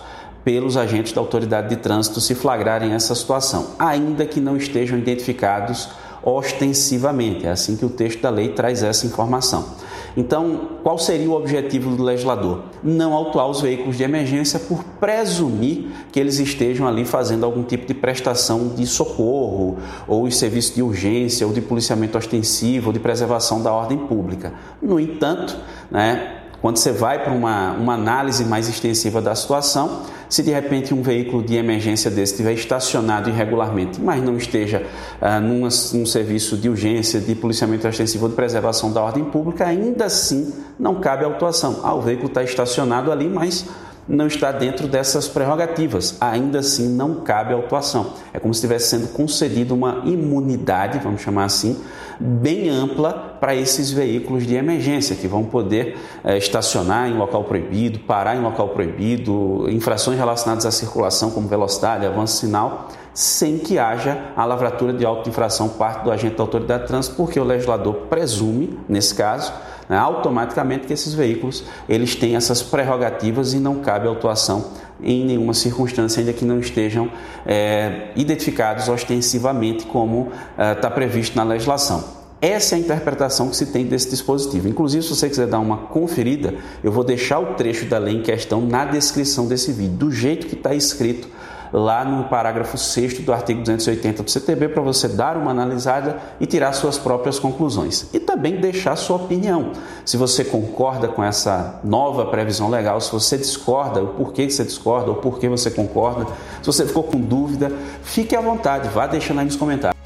pelos agentes da autoridade de trânsito se flagrarem essa situação, ainda que não estejam identificados ostensivamente. É assim que o texto da lei traz essa informação. Então, qual seria o objetivo do legislador? Não autuar os veículos de emergência por presumir que eles estejam ali fazendo algum tipo de prestação de socorro, ou de serviço de urgência, ou de policiamento ostensivo, ou de preservação da ordem pública. No entanto, né, quando você vai para uma, uma análise mais extensiva da situação, se de repente um veículo de emergência desse estiver estacionado irregularmente, mas não esteja ah, num, num serviço de urgência, de policiamento ostensivo ou de preservação da ordem pública, ainda assim não cabe autuação. Ah, o veículo está estacionado ali, mas não está dentro dessas prerrogativas. Ainda assim, não cabe autuação. É como se estivesse sendo concedida uma imunidade, vamos chamar assim, bem ampla para esses veículos de emergência, que vão poder é, estacionar em local proibido, parar em local proibido, infrações relacionadas à circulação, como velocidade, avanço sinal, sem que haja a lavratura de auto-infração parte do agente da autoridade de trânsito, porque o legislador presume, nesse caso, né, automaticamente que esses veículos eles têm essas prerrogativas e não cabe autuação em nenhuma circunstância, ainda que não estejam é, identificados ostensivamente como está é, previsto na legislação. Essa é a interpretação que se tem desse dispositivo. Inclusive, se você quiser dar uma conferida, eu vou deixar o trecho da lei em questão na descrição desse vídeo, do jeito que está escrito lá no parágrafo 6 do artigo 280 do CTB para você dar uma analisada e tirar suas próprias conclusões. E também deixar sua opinião. Se você concorda com essa nova previsão legal, se você discorda, o porquê você discorda, o porquê você concorda, se você ficou com dúvida, fique à vontade, vá deixando aí nos comentários.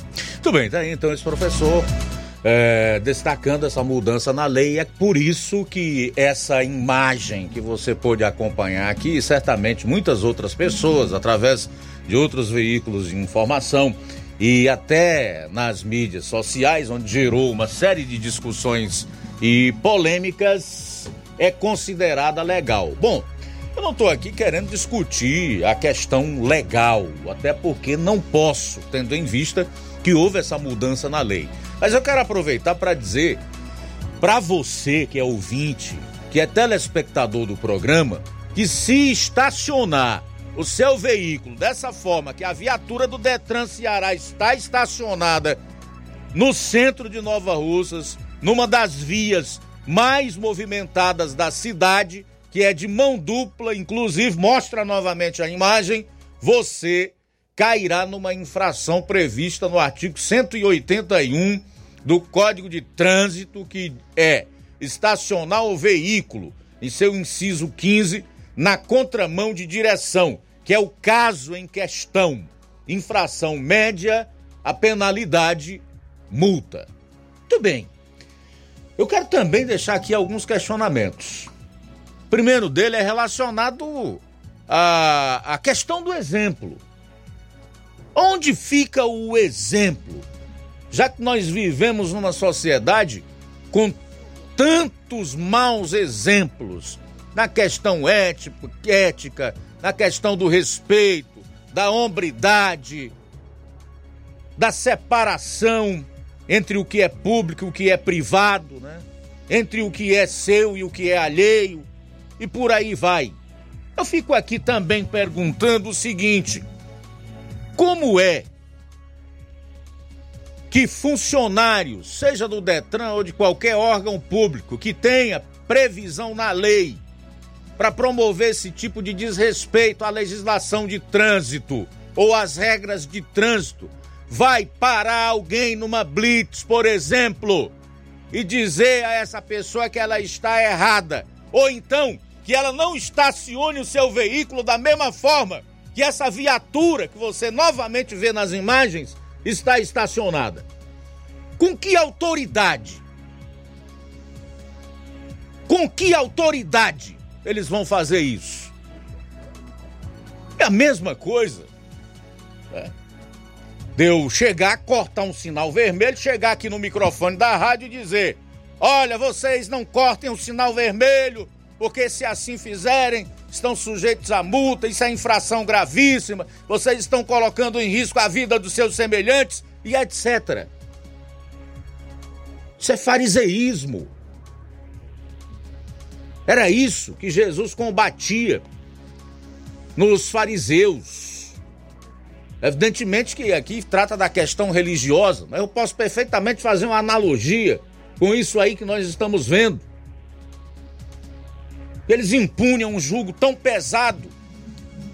Tudo bem, tá aí então esse professor é, destacando essa mudança na lei. É por isso que essa imagem que você pôde acompanhar aqui, e certamente muitas outras pessoas, através de outros veículos de informação e até nas mídias sociais, onde gerou uma série de discussões e polêmicas, é considerada legal. Bom, eu não estou aqui querendo discutir a questão legal, até porque não posso, tendo em vista que houve essa mudança na lei. Mas eu quero aproveitar para dizer para você que é ouvinte, que é telespectador do programa, que se estacionar o seu veículo dessa forma que a viatura do Detran Ceará está estacionada no centro de Nova Russas, numa das vias mais movimentadas da cidade, que é de mão dupla, inclusive mostra novamente a imagem, você cairá numa infração prevista no artigo 181 do Código de Trânsito, que é estacionar o veículo em seu inciso 15 na contramão de direção, que é o caso em questão. infração média, a penalidade multa. Muito bem. Eu quero também deixar aqui alguns questionamentos. O primeiro dele é relacionado à, à questão do exemplo. Onde fica o exemplo? Já que nós vivemos numa sociedade com tantos maus exemplos na questão ético, ética, na questão do respeito, da hombridade, da separação entre o que é público e o que é privado, né? entre o que é seu e o que é alheio, e por aí vai. Eu fico aqui também perguntando o seguinte: como é que funcionários, seja do Detran ou de qualquer órgão público que tenha previsão na lei para promover esse tipo de desrespeito à legislação de trânsito ou às regras de trânsito, vai parar alguém numa blitz, por exemplo, e dizer a essa pessoa que ela está errada, ou então que ela não estacione o seu veículo da mesma forma que essa viatura que você novamente vê nas imagens está estacionada. Com que autoridade? Com que autoridade eles vão fazer isso? É a mesma coisa. É. Deu chegar, cortar um sinal vermelho, chegar aqui no microfone da rádio e dizer: Olha, vocês não cortem o sinal vermelho, porque se assim fizerem, estão sujeitos a multa, isso é infração gravíssima, vocês estão colocando em risco a vida dos seus semelhantes e etc. Isso é fariseísmo. Era isso que Jesus combatia nos fariseus. Evidentemente que aqui trata da questão religiosa, mas eu posso perfeitamente fazer uma analogia com isso aí que nós estamos vendo. Eles impunham um jugo tão pesado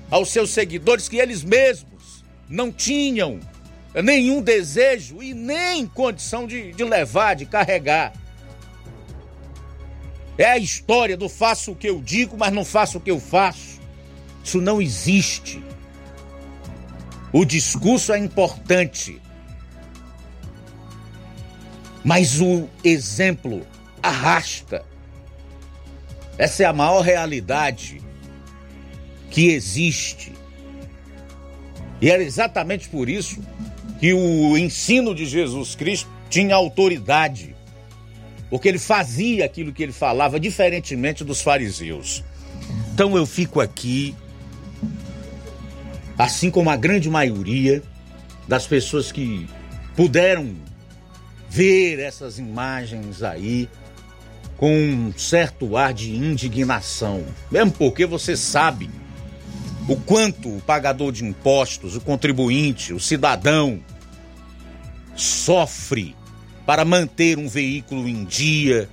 aos seus seguidores que eles mesmos não tinham nenhum desejo e nem condição de, de levar, de carregar. É a história do faço o que eu digo, mas não faço o que eu faço. Isso não existe. O discurso é importante, mas o exemplo arrasta. Essa é a maior realidade que existe. E era exatamente por isso que o ensino de Jesus Cristo tinha autoridade, porque ele fazia aquilo que ele falava, diferentemente dos fariseus. Então eu fico aqui, assim como a grande maioria das pessoas que puderam ver essas imagens aí, com um certo ar de indignação, mesmo porque você sabe o quanto o pagador de impostos, o contribuinte, o cidadão sofre para manter um veículo em dia,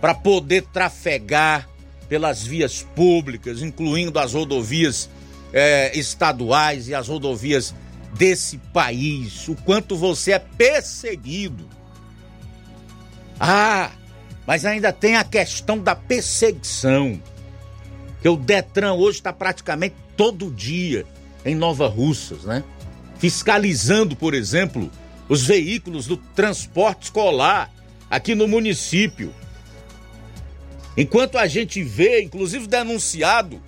para poder trafegar pelas vias públicas, incluindo as rodovias é, estaduais e as rodovias desse país, o quanto você é perseguido. Ah, mas ainda tem a questão da perseguição. Que o Detran hoje está praticamente todo dia em Nova Russas, né? Fiscalizando, por exemplo, os veículos do transporte escolar aqui no município. Enquanto a gente vê, inclusive denunciado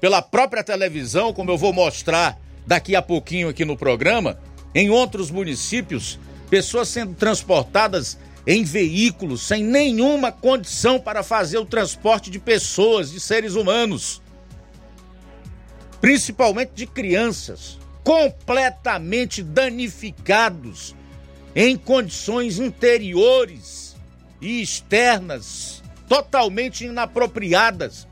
pela própria televisão, como eu vou mostrar daqui a pouquinho aqui no programa, em outros municípios, pessoas sendo transportadas em veículos sem nenhuma condição para fazer o transporte de pessoas, de seres humanos, principalmente de crianças, completamente danificados em condições interiores e externas totalmente inapropriadas.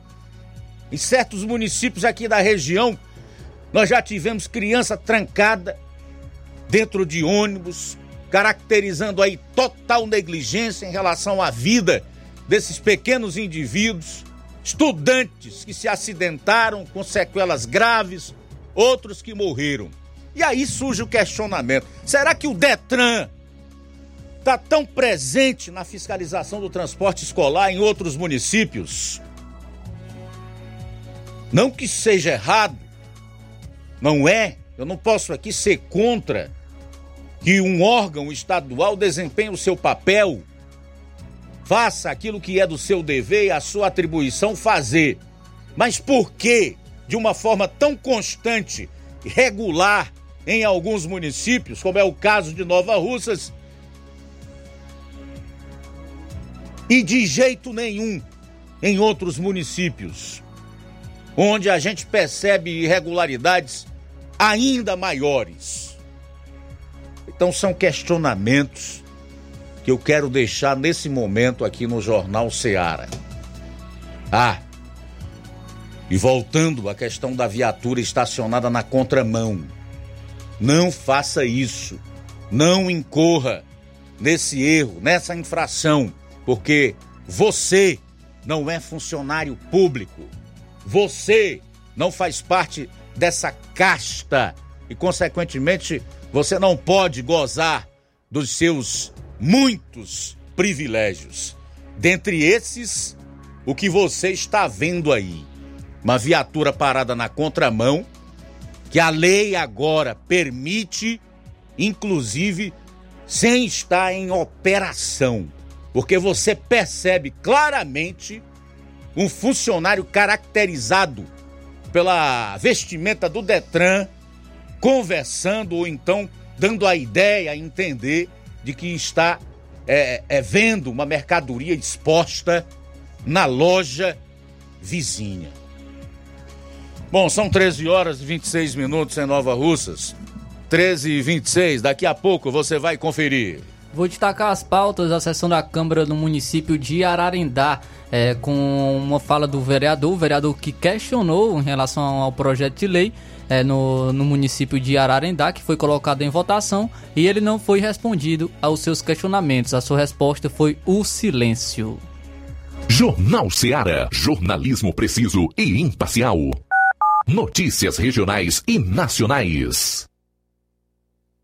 Em certos municípios aqui da região, nós já tivemos criança trancada dentro de ônibus, caracterizando aí total negligência em relação à vida desses pequenos indivíduos, estudantes que se acidentaram com sequelas graves, outros que morreram. E aí surge o questionamento: será que o Detran está tão presente na fiscalização do transporte escolar em outros municípios? Não que seja errado, não é, Eu não posso aqui ser contra que um órgão estadual desempenhe o seu papel, faça aquilo que é do seu dever e a sua atribuição fazer. Mas por que, de uma forma tão constante, regular em alguns municípios, como é o caso de Nova Russas, e de jeito nenhum em outros municípios, onde a gente percebe irregularidades ainda maiores. Então são questionamentos que eu quero deixar nesse momento aqui no Jornal Seara. Ah, e voltando à questão da viatura estacionada na contramão. Não faça isso. Não incorra nesse erro, nessa infração, porque você não é funcionário público. Você não faz parte dessa casta e, consequentemente, você não pode gozar dos seus muitos privilégios. Dentre esses, o que você está vendo aí. Uma viatura parada na contramão, que a lei agora permite, inclusive, sem estar em operação. Porque você percebe claramente um funcionário caracterizado pela vestimenta do Detran, conversando ou então dando a ideia, a entender de que está é, é, vendo uma mercadoria exposta na loja vizinha. Bom, são 13 horas e 26 minutos em Nova Russas. 13 e 26, daqui a pouco você vai conferir. Vou destacar as pautas da sessão da Câmara no município de Ararendá, é, com uma fala do vereador, o vereador que questionou em relação ao projeto de lei é, no, no município de Ararendá, que foi colocado em votação, e ele não foi respondido aos seus questionamentos. A sua resposta foi o silêncio. Jornal Seara. Jornalismo preciso e imparcial. Notícias regionais e nacionais.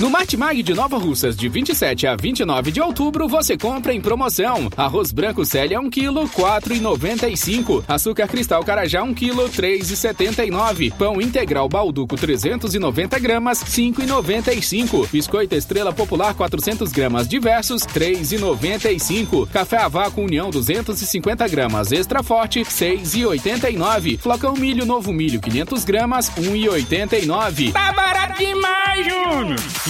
No Martimag de Nova Russas, de 27 a 29 de outubro, você compra em promoção. Arroz branco Célia 1 kg, 4,95. Açúcar cristal Carajá 1 kg, 3,79. Pão integral Balduco 390 gramas, 5,95. Biscoito Estrela Popular 400 gramas diversos, 3,95. Café Avaco União 250 gramas extra forte, 6,89. Flocão Milho Novo Milho 500 gramas, 1,89. Tá barato demais, Júnior!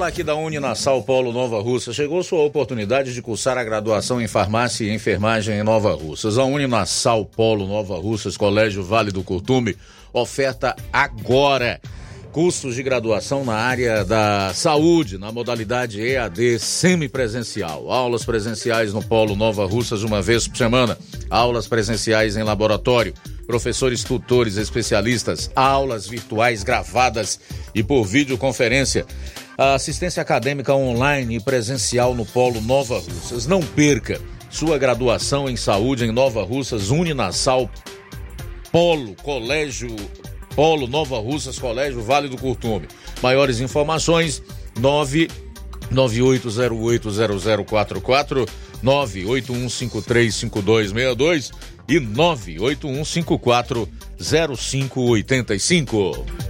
Falar aqui da Uninasal Polo Nova Russa. Chegou sua oportunidade de cursar a graduação em farmácia e enfermagem em Nova Russas. A Uninasal Polo Nova Russas, Colégio Vale do Curtume, oferta agora cursos de graduação na área da saúde, na modalidade EAD semipresencial. Aulas presenciais no Polo Nova Russas uma vez por semana. Aulas presenciais em laboratório. Professores, tutores, especialistas, aulas virtuais gravadas e por videoconferência. A assistência acadêmica online e presencial no Polo Nova Russas. Não perca sua graduação em saúde em Nova Russas, Uninasal Polo, Colégio Polo Nova Russas, Colégio Vale do Curtume. Maiores informações: 998080044, 981535262 e 981540585.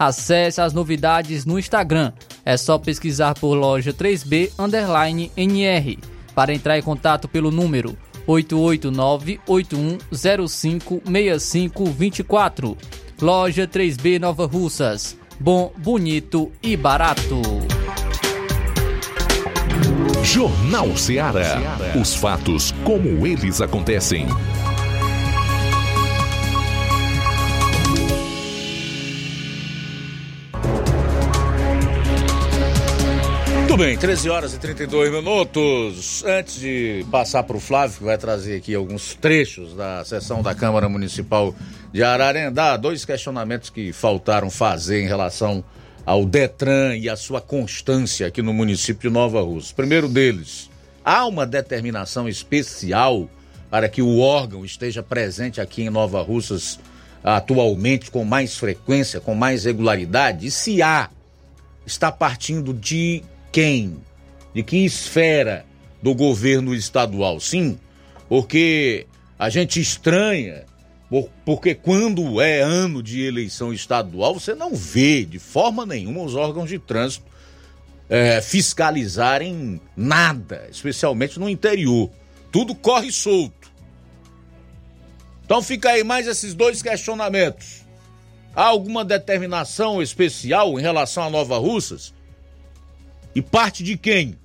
Acesse as novidades no Instagram. É só pesquisar por loja 3B underline NR. Para entrar em contato pelo número 889-8105-6524. Loja 3B Nova Russas. Bom, bonito e barato. Jornal Ceará. Os fatos como eles acontecem. Muito bem, 13 horas e 32 minutos. Antes de passar para o Flávio, que vai trazer aqui alguns trechos da sessão da Câmara Municipal de Ararendá, dois questionamentos que faltaram fazer em relação ao Detran e a sua constância aqui no município de Nova Rússia. Primeiro deles, há uma determinação especial para que o órgão esteja presente aqui em Nova Russas atualmente com mais frequência, com mais regularidade? E se há, está partindo de quem? De que esfera do governo estadual? Sim, porque a gente estranha, porque quando é ano de eleição estadual, você não vê de forma nenhuma os órgãos de trânsito é, fiscalizarem nada, especialmente no interior. Tudo corre solto. Então fica aí mais esses dois questionamentos. Há alguma determinação especial em relação a Nova Russas? E parte de quem?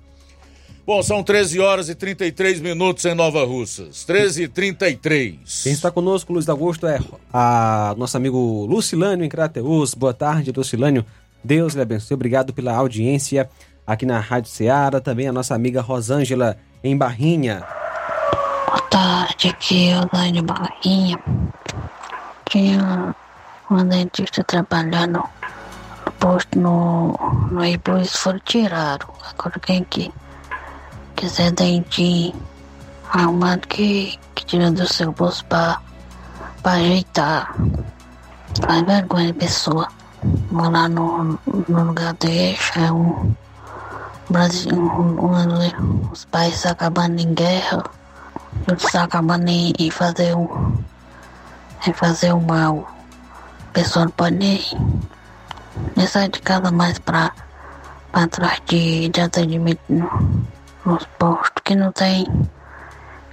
Bom, são 13 horas e 33 minutos em Nova Russas. 13 e 33. Quem está conosco, Luiz Augusto, é a nosso amigo Lucilânio em Crateus. Boa tarde, Lucilânio. Deus lhe abençoe. Obrigado pela audiência aqui na Rádio Ceará. Também a nossa amiga Rosângela em Barrinha. Boa tarde, aqui é o Dani Barrinha. Tinha uma dentista trabalhando posto no, no Ibus, foram tiraram. Agora quem que quiser dentinho arrumado que, que tira do seu bolso pra, pra ajeitar. Faz vergonha pessoa. Morar no, no lugar deixa é um Brasil, um, um, os países acabando em guerra, eles acabando em, em fazer um em fazer o mal. A pessoa não pode nem, nem sair de casa mais pra, pra trás de, de atendimento no, nos postos que não tem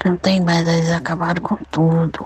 Não tem mais, eles acabaram com tudo.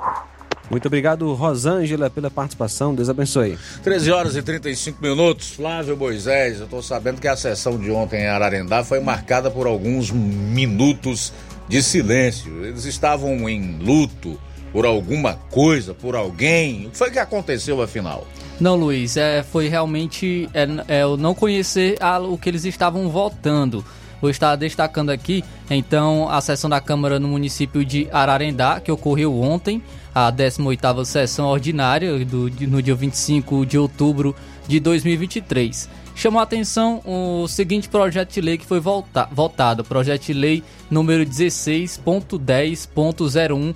Muito obrigado, Rosângela, pela participação. Deus abençoe. 13 horas e 35 minutos. Flávio Moisés, eu estou sabendo que a sessão de ontem em Ararendá foi marcada por alguns minutos de silêncio. Eles estavam em luto por alguma coisa, por alguém. O que foi que aconteceu afinal? Não, Luiz, é, foi realmente é, é, eu não conhecer a, o que eles estavam votando. Vou estar destacando aqui, então, a sessão da Câmara no município de Ararendá, que ocorreu ontem, a 18ª sessão ordinária, do, no dia 25 de outubro de 2023. Chamou a atenção o seguinte projeto de lei que foi volta, votado, projeto de lei número 16.10.01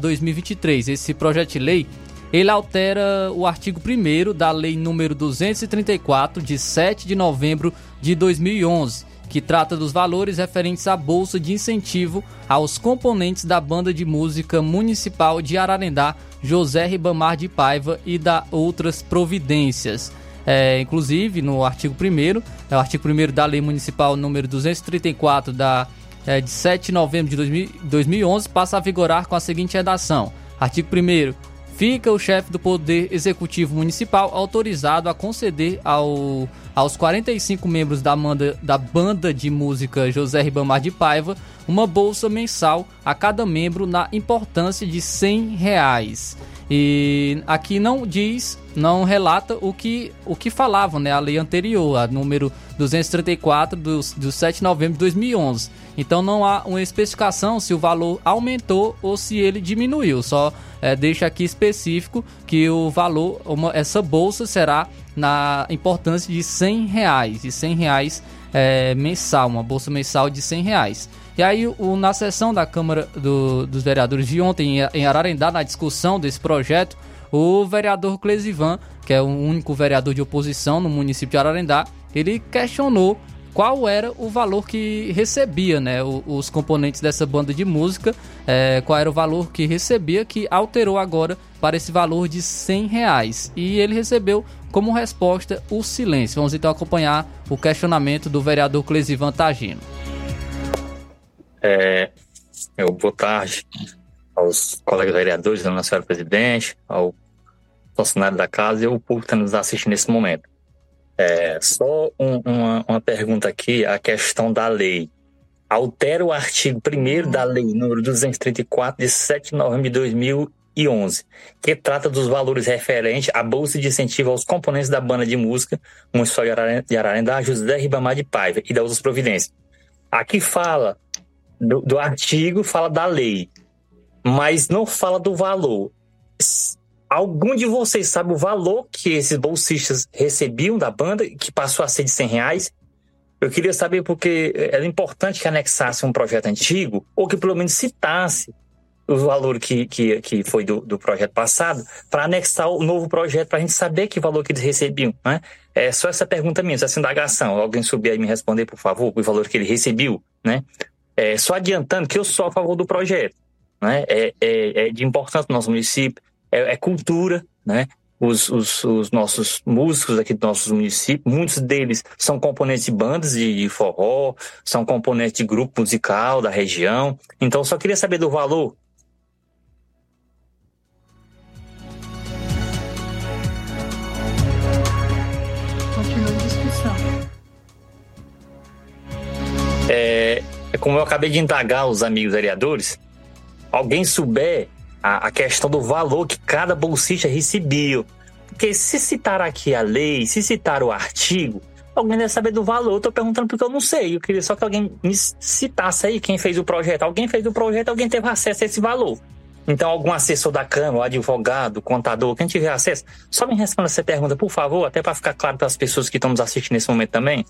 2023. Esse projeto de lei ele altera o artigo 1 da Lei número 234, de 7 de novembro de 2011, que trata dos valores referentes à bolsa de incentivo aos componentes da banda de música municipal de Ararendá, José Ribamar de Paiva e da outras providências. É, inclusive, no artigo 1 é o artigo 1 da Lei Municipal número 234 da, é, de 7 de novembro de 2000, 2011, passa a vigorar com a seguinte redação. Artigo 1 fica o chefe do Poder Executivo Municipal autorizado a conceder ao, aos 45 membros da, manda, da banda de música José Ribamar de Paiva uma bolsa mensal a cada membro na importância de 100 reais. E aqui não diz, não relata o que, o que falavam, né? A lei anterior, a número 234 do, do 7 de novembro de 2011. Então não há uma especificação se o valor aumentou ou se ele diminuiu. Só é, deixa aqui específico que o valor, uma, essa bolsa será na importância de 100 reais, de 100 reais é, mensal, uma bolsa mensal de 100 reais. E aí, o, na sessão da Câmara do, dos Vereadores de ontem, em Ararendá, na discussão desse projeto, o vereador Clesivan, que é o único vereador de oposição no município de Ararendá, ele questionou qual era o valor que recebia, né, os componentes dessa banda de música, é, qual era o valor que recebia, que alterou agora para esse valor de 100 reais. E ele recebeu como resposta o silêncio. Vamos então acompanhar o questionamento do vereador Clesivan Tagino. É, eu, boa tarde aos colegas vereadores, ao nosso presidente, ao funcionário da casa e ao público que está nos assistindo nesse momento. É, só um, uma, uma pergunta aqui, a questão da lei. Altera o artigo 1 da lei número 234, de 7 de novembro de 2011, que trata dos valores referentes à bolsa de incentivo aos componentes da banda de música Municipal de Ararendá, José Ribamar de Paiva e das outras providências. Aqui fala do, do artigo fala da lei, mas não fala do valor. Algum de vocês sabe o valor que esses bolsistas recebiam da banda, que passou a ser de 100 reais? Eu queria saber porque era importante que anexasse um projeto antigo, ou que pelo menos citasse o valor que, que, que foi do, do projeto passado, para anexar o novo projeto, para a gente saber que valor que eles recebiam. Né? É só essa pergunta mesmo, essa indagação. Alguém subir aí me responder, por favor, o valor que ele recebeu, né? É, só adiantando que eu sou a favor do projeto. Né? É, é, é de importância no nosso município, é, é cultura, né? Os, os, os, nossos músicos aqui do nosso município, muitos deles são componentes de bandas de, de forró, são componentes de grupo musical da região. Então, só queria saber do valor. Continua a discussão. É, é como eu acabei de indagar os amigos vereadores, alguém souber a, a questão do valor que cada bolsista recebeu. Porque se citar aqui a lei, se citar o artigo, alguém deve saber do valor. Eu tô perguntando porque eu não sei. Eu queria só que alguém me citasse aí quem fez o projeto. Alguém fez o projeto, alguém teve acesso a esse valor. Então, algum assessor da Câmara, advogado, contador, quem tiver acesso, só me responda essa pergunta, por favor, até para ficar claro para as pessoas que estão nos assistindo nesse momento também.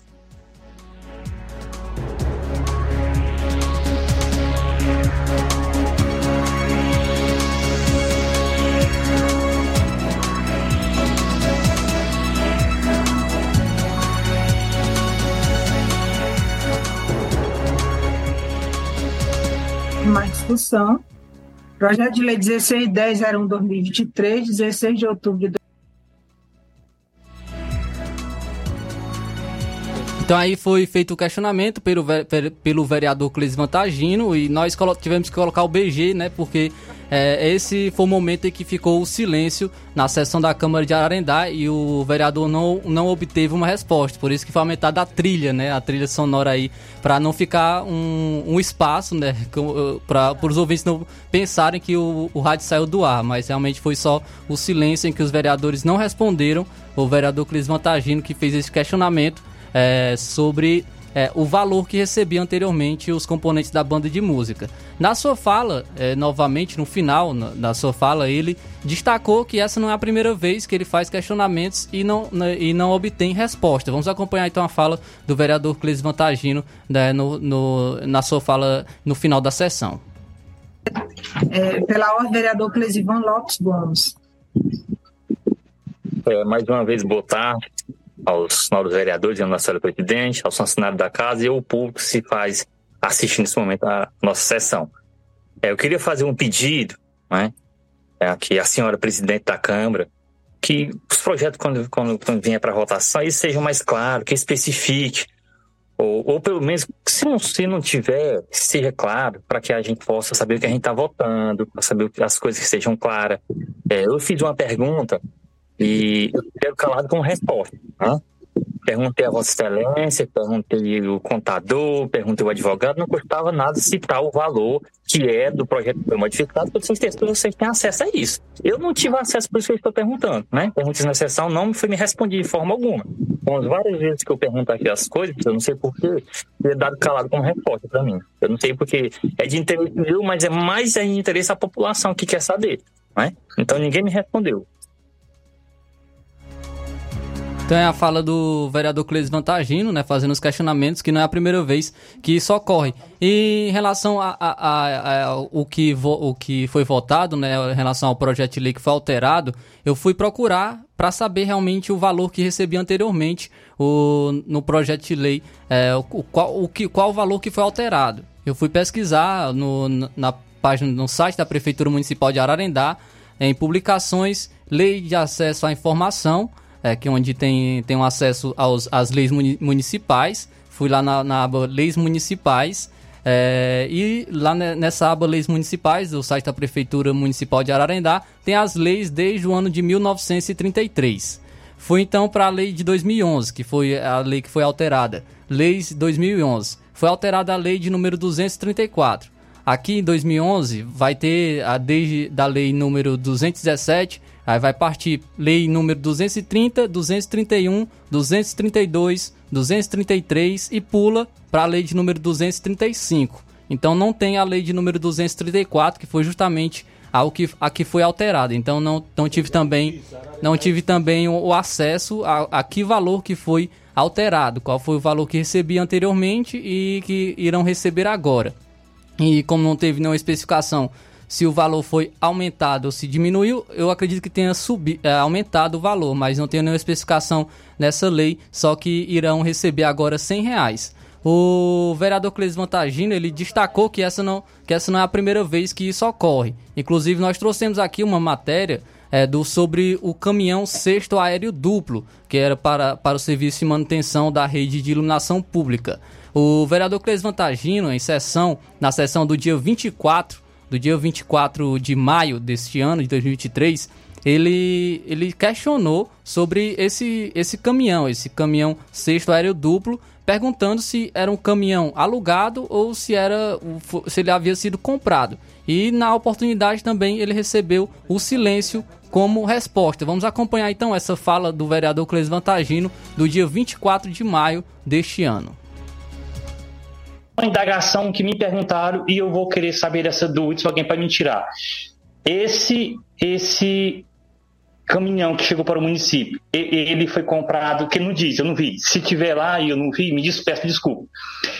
Mais discussão. Projeto de Lei 1610-01-2023, 16 de outubro de Então aí foi feito o questionamento pelo, pelo vereador Clis Vantagino e nós tivemos que colocar o BG, né? Porque é, esse foi o momento em que ficou o silêncio na sessão da Câmara de Ararendá e o vereador não, não obteve uma resposta. Por isso que foi aumentada a trilha, né? A trilha sonora aí, para não ficar um, um espaço, né? Para os ouvintes não pensarem que o, o rádio saiu do ar, mas realmente foi só o silêncio em que os vereadores não responderam. O vereador Clis Vantagino que fez esse questionamento é, sobre é, o valor que recebiam anteriormente os componentes da banda de música. Na sua fala, é, novamente no final na, da sua fala, ele destacou que essa não é a primeira vez que ele faz questionamentos e não, e não obtém resposta. Vamos acompanhar então a fala do vereador Clis Vantagino né, no, no, na sua fala no final da sessão. É, pela ordem, vereador Clesivan Lopes Gomes. É, mais uma vez, boa tarde aos novos vereadores, ao nosso presidente, aos funcionários da casa e ao público que se faz assistir nesse momento a nossa sessão. É, eu queria fazer um pedido, né, é, que a senhora presidente da Câmara, que os projetos, quando, quando, quando venham para votação, eles sejam mais claros, que especifique, ou, ou pelo menos, se não, se não tiver, seja claro, para que a gente possa saber o que a gente está votando, para saber as coisas que sejam claras. É, eu fiz uma pergunta e eu quero calado com resposta. Tá? Perguntei a Vossa Excelência, perguntei o contador, perguntei o advogado, não custava nada citar o valor que é do projeto que modificado, porque vocês, vocês têm acesso a isso. Eu não tive acesso, por isso que eu estou perguntando. Né? Perguntas na sessão não foi me respondido de forma alguma. Com as várias vezes que eu pergunto aqui as coisas, eu não sei porquê, ele é dado calado como resposta para mim. Eu não sei porque é de interesse meu, mas é mais de interesse da população que quer saber. Né? Então ninguém me respondeu. Então é a fala do vereador Cleis Vantagino, né, fazendo os questionamentos, que não é a primeira vez que isso ocorre. E em relação a, a, a, a o, que vo, o que foi votado, né, em relação ao projeto de lei que foi alterado, eu fui procurar para saber realmente o valor que recebia anteriormente o, no projeto de lei, é, o, qual, o que, qual valor que foi alterado. Eu fui pesquisar no, na página, no site da Prefeitura Municipal de Ararendá, em publicações, lei de acesso à informação, é, que é onde tem, tem um acesso aos, às leis municipais. Fui lá na, na aba Leis Municipais. É, e lá nessa aba Leis Municipais, do site da Prefeitura Municipal de Ararendá, tem as leis desde o ano de 1933. Fui então para a lei de 2011, que foi a lei que foi alterada. Leis 2011. Foi alterada a lei de número 234. Aqui em 2011 vai ter a desde da lei número 217 Aí vai partir lei número 230, 231, 232, 233 e pula para a lei de número 235. Então não tem a lei de número 234, que foi justamente a que, a que foi alterada. Então não, não tive também não tive também o, o acesso a, a que valor que foi alterado, qual foi o valor que recebi anteriormente e que irão receber agora. E como não teve nenhuma especificação se o valor foi aumentado ou se diminuiu, eu acredito que tenha subi, é, aumentado o valor, mas não tem nenhuma especificação nessa lei, só que irão receber agora 100 reais. O vereador Cleis Vantagino, ele destacou que essa, não, que essa não é a primeira vez que isso ocorre. Inclusive, nós trouxemos aqui uma matéria é, do, sobre o caminhão sexto aéreo duplo, que era para, para o serviço de manutenção da rede de iluminação pública. O vereador Cleis Vantagino, em sessão, na sessão do dia 24 do dia 24 de maio deste ano, de 2023, ele, ele questionou sobre esse, esse caminhão, esse caminhão sexto aéreo duplo, perguntando se era um caminhão alugado ou se, era, se ele havia sido comprado. E na oportunidade também ele recebeu o silêncio como resposta. Vamos acompanhar então essa fala do vereador Cleis Vantagino do dia 24 de maio deste ano uma indagação que me perguntaram e eu vou querer saber dessa dúvida se alguém pode me tirar. Esse, esse caminhão que chegou para o município, ele foi comprado, que não diz, eu não vi. Se tiver lá e eu não vi, me despeço, desculpa.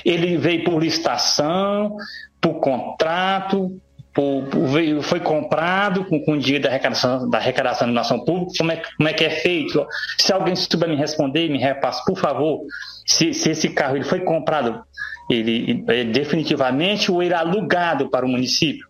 Ele veio por licitação, por contrato, por, foi comprado com, com dinheiro da arrecadação da arrecadação da nação pública. Como é, como é que é feito? Se alguém souber me responder, me repasse, por favor, se, se esse carro ele foi comprado ele é definitivamente ou é alugado para o município?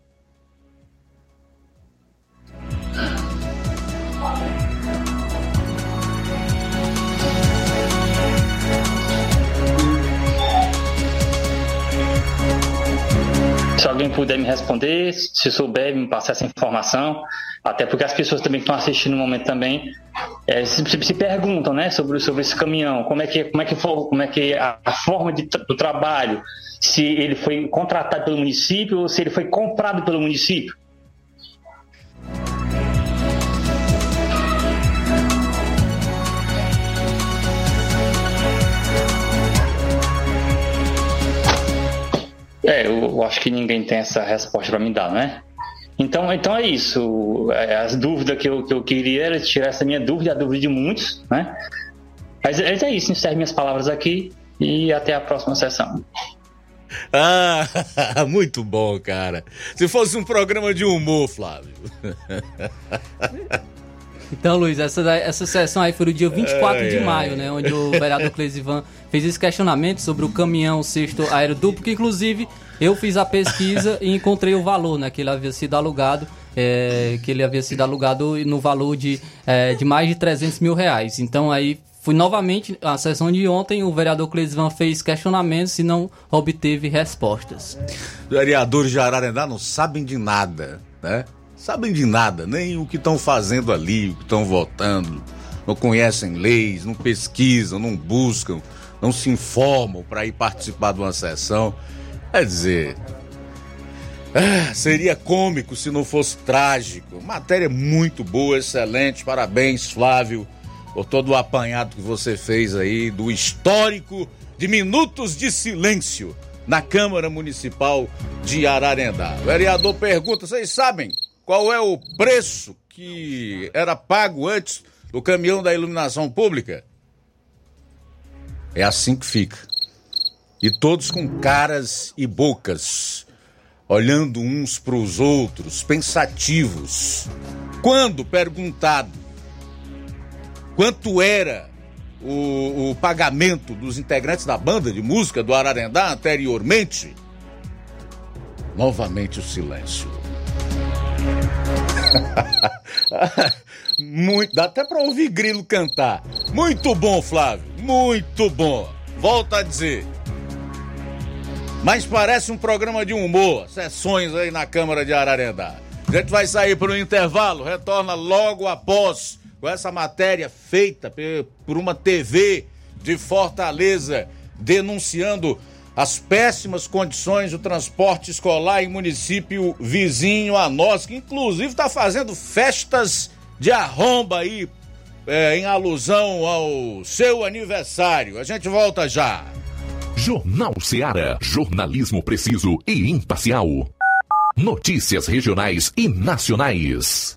Puder me responder, se souber me passar essa informação, até porque as pessoas também que estão assistindo no momento também é, se, se, perguntam, né, sobre, sobre esse caminhão, como é que como é que for, como é que a, a forma de, do trabalho, se ele foi contratado pelo município ou se ele foi comprado pelo município. É, eu acho que ninguém tem essa resposta para me dar, né? Então, então é isso. É, as dúvidas que eu, que eu queria era tirar essa minha dúvida, a dúvida de muitos, né? Mas, mas é isso, encerro minhas palavras aqui e até a próxima sessão. Ah, muito bom, cara. Se fosse um programa de humor, Flávio. Então, Luiz, essa, essa sessão aí foi no dia 24 ai, de maio, ai. né? Onde o vereador Clesivan fez esse questionamento sobre o caminhão sexto aeroduplo, que inclusive eu fiz a pesquisa e encontrei o valor, né? Que ele havia sido alugado, é, que ele havia sido alugado no valor de, é, de mais de 300 mil reais. Então aí Fui novamente, a sessão de ontem, o vereador Cleisvan fez questionamentos e não obteve respostas. Os vereadores de Ararendá não sabem de nada, né? Sabem de nada, nem o que estão fazendo ali, o que estão votando. Não conhecem leis, não pesquisam, não buscam, não se informam para ir participar de uma sessão. Quer dizer, ah, seria cômico se não fosse trágico. Matéria muito boa, excelente. Parabéns, Flávio por todo o apanhado que você fez aí do histórico de minutos de silêncio na Câmara Municipal de Ararendá. O vereador pergunta: vocês sabem qual é o preço que era pago antes do caminhão da iluminação pública? É assim que fica. E todos com caras e bocas, olhando uns para os outros, pensativos. Quando perguntado quanto era o, o, pagamento dos integrantes da banda de música do Ararendá anteriormente, novamente o silêncio. Muito, dá até para ouvir Grilo cantar. Muito bom, Flávio. Muito bom. Volta a dizer. Mas parece um programa de humor. Sessões aí na Câmara de Ararendá. A gente vai sair para o intervalo, retorna logo após com essa matéria feita por uma TV de Fortaleza denunciando as péssimas condições do transporte escolar em município vizinho a nós, que inclusive está fazendo festas de arromba aí é, em alusão ao seu aniversário. A gente volta já. Jornal Seara. Jornalismo preciso e imparcial. Notícias regionais e nacionais.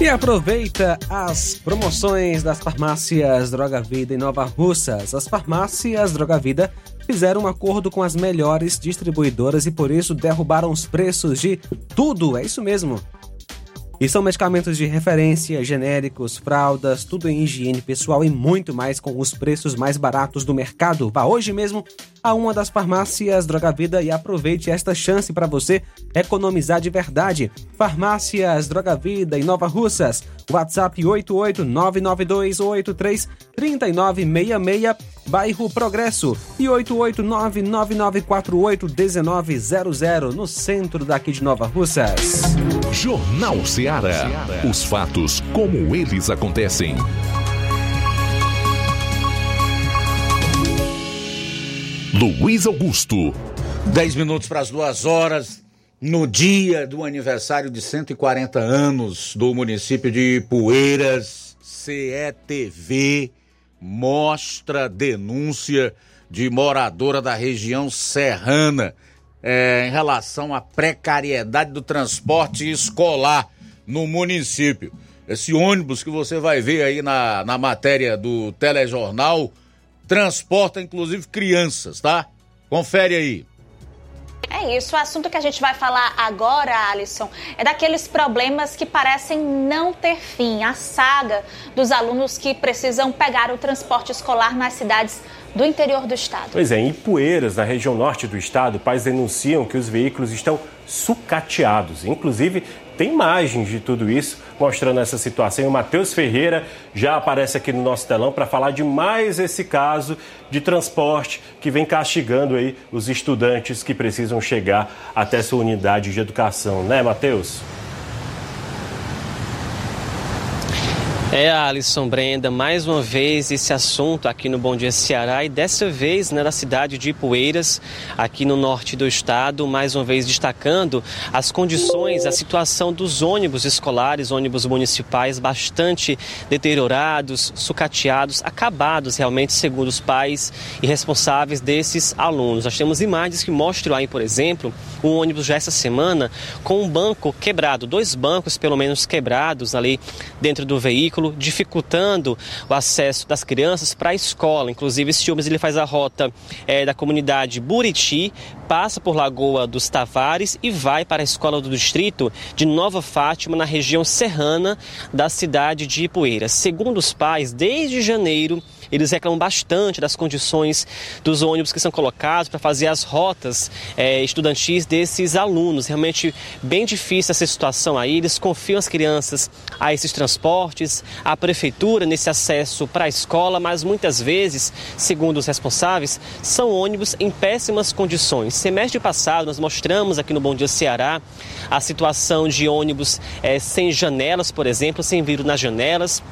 E aproveita as promoções das farmácias Droga Vida em Nova Russas. As farmácias Droga Vida fizeram um acordo com as melhores distribuidoras e por isso derrubaram os preços de tudo. É isso mesmo. E são medicamentos de referência, genéricos, fraldas, tudo em higiene pessoal e muito mais com os preços mais baratos do mercado. Vá hoje mesmo a uma das farmácias Droga Vida e aproveite esta chance para você economizar de verdade. Farmácias Droga Vida em Nova Russas. WhatsApp 88992833966, bairro Progresso e 88999481900 no centro daqui de Nova Russas. Jornal Ceará. Os fatos como eles acontecem. Luiz Augusto. 10 minutos para as duas horas, no dia do aniversário de 140 anos do município de Poeiras, CETV mostra denúncia de moradora da região serrana é, em relação à precariedade do transporte escolar no município. Esse ônibus que você vai ver aí na, na matéria do telejornal transporta inclusive crianças, tá? Confere aí. É isso, o assunto que a gente vai falar agora, Alisson, é daqueles problemas que parecem não ter fim. A saga dos alunos que precisam pegar o transporte escolar nas cidades do interior do estado. Pois é, em Poeiras, na região norte do estado, pais denunciam que os veículos estão sucateados. Inclusive, tem imagens de tudo isso mostrando essa situação. E o Matheus Ferreira já aparece aqui no nosso telão para falar de mais esse caso de transporte que vem castigando aí os estudantes que precisam chegar até sua unidade de educação, né, Matheus? É, Alisson Brenda, mais uma vez esse assunto aqui no Bom Dia Ceará e dessa vez né, na cidade de Ipueiras, aqui no norte do estado, mais uma vez destacando as condições, a situação dos ônibus escolares, ônibus municipais bastante deteriorados, sucateados, acabados realmente, segundo os pais e responsáveis desses alunos. Nós temos imagens que mostram aí, por exemplo, um ônibus já essa semana com um banco quebrado, dois bancos pelo menos quebrados ali dentro do veículo dificultando o acesso das crianças para a escola. Inclusive, esse ônibus ele faz a rota é, da comunidade Buriti, passa por Lagoa dos Tavares e vai para a escola do distrito de Nova Fátima, na região serrana da cidade de Ipueiras. Segundo os pais, desde janeiro, eles reclamam bastante das condições dos ônibus que são colocados para fazer as rotas é, estudantis desses alunos. Realmente bem difícil essa situação aí. Eles confiam as crianças a esses transportes, a prefeitura nesse acesso para a escola, mas muitas vezes, segundo os responsáveis, são ônibus em péssimas condições. Semestre passado, nós mostramos aqui no Bom Dia Ceará a situação de ônibus é, sem janelas, por exemplo, sem vidro nas janelas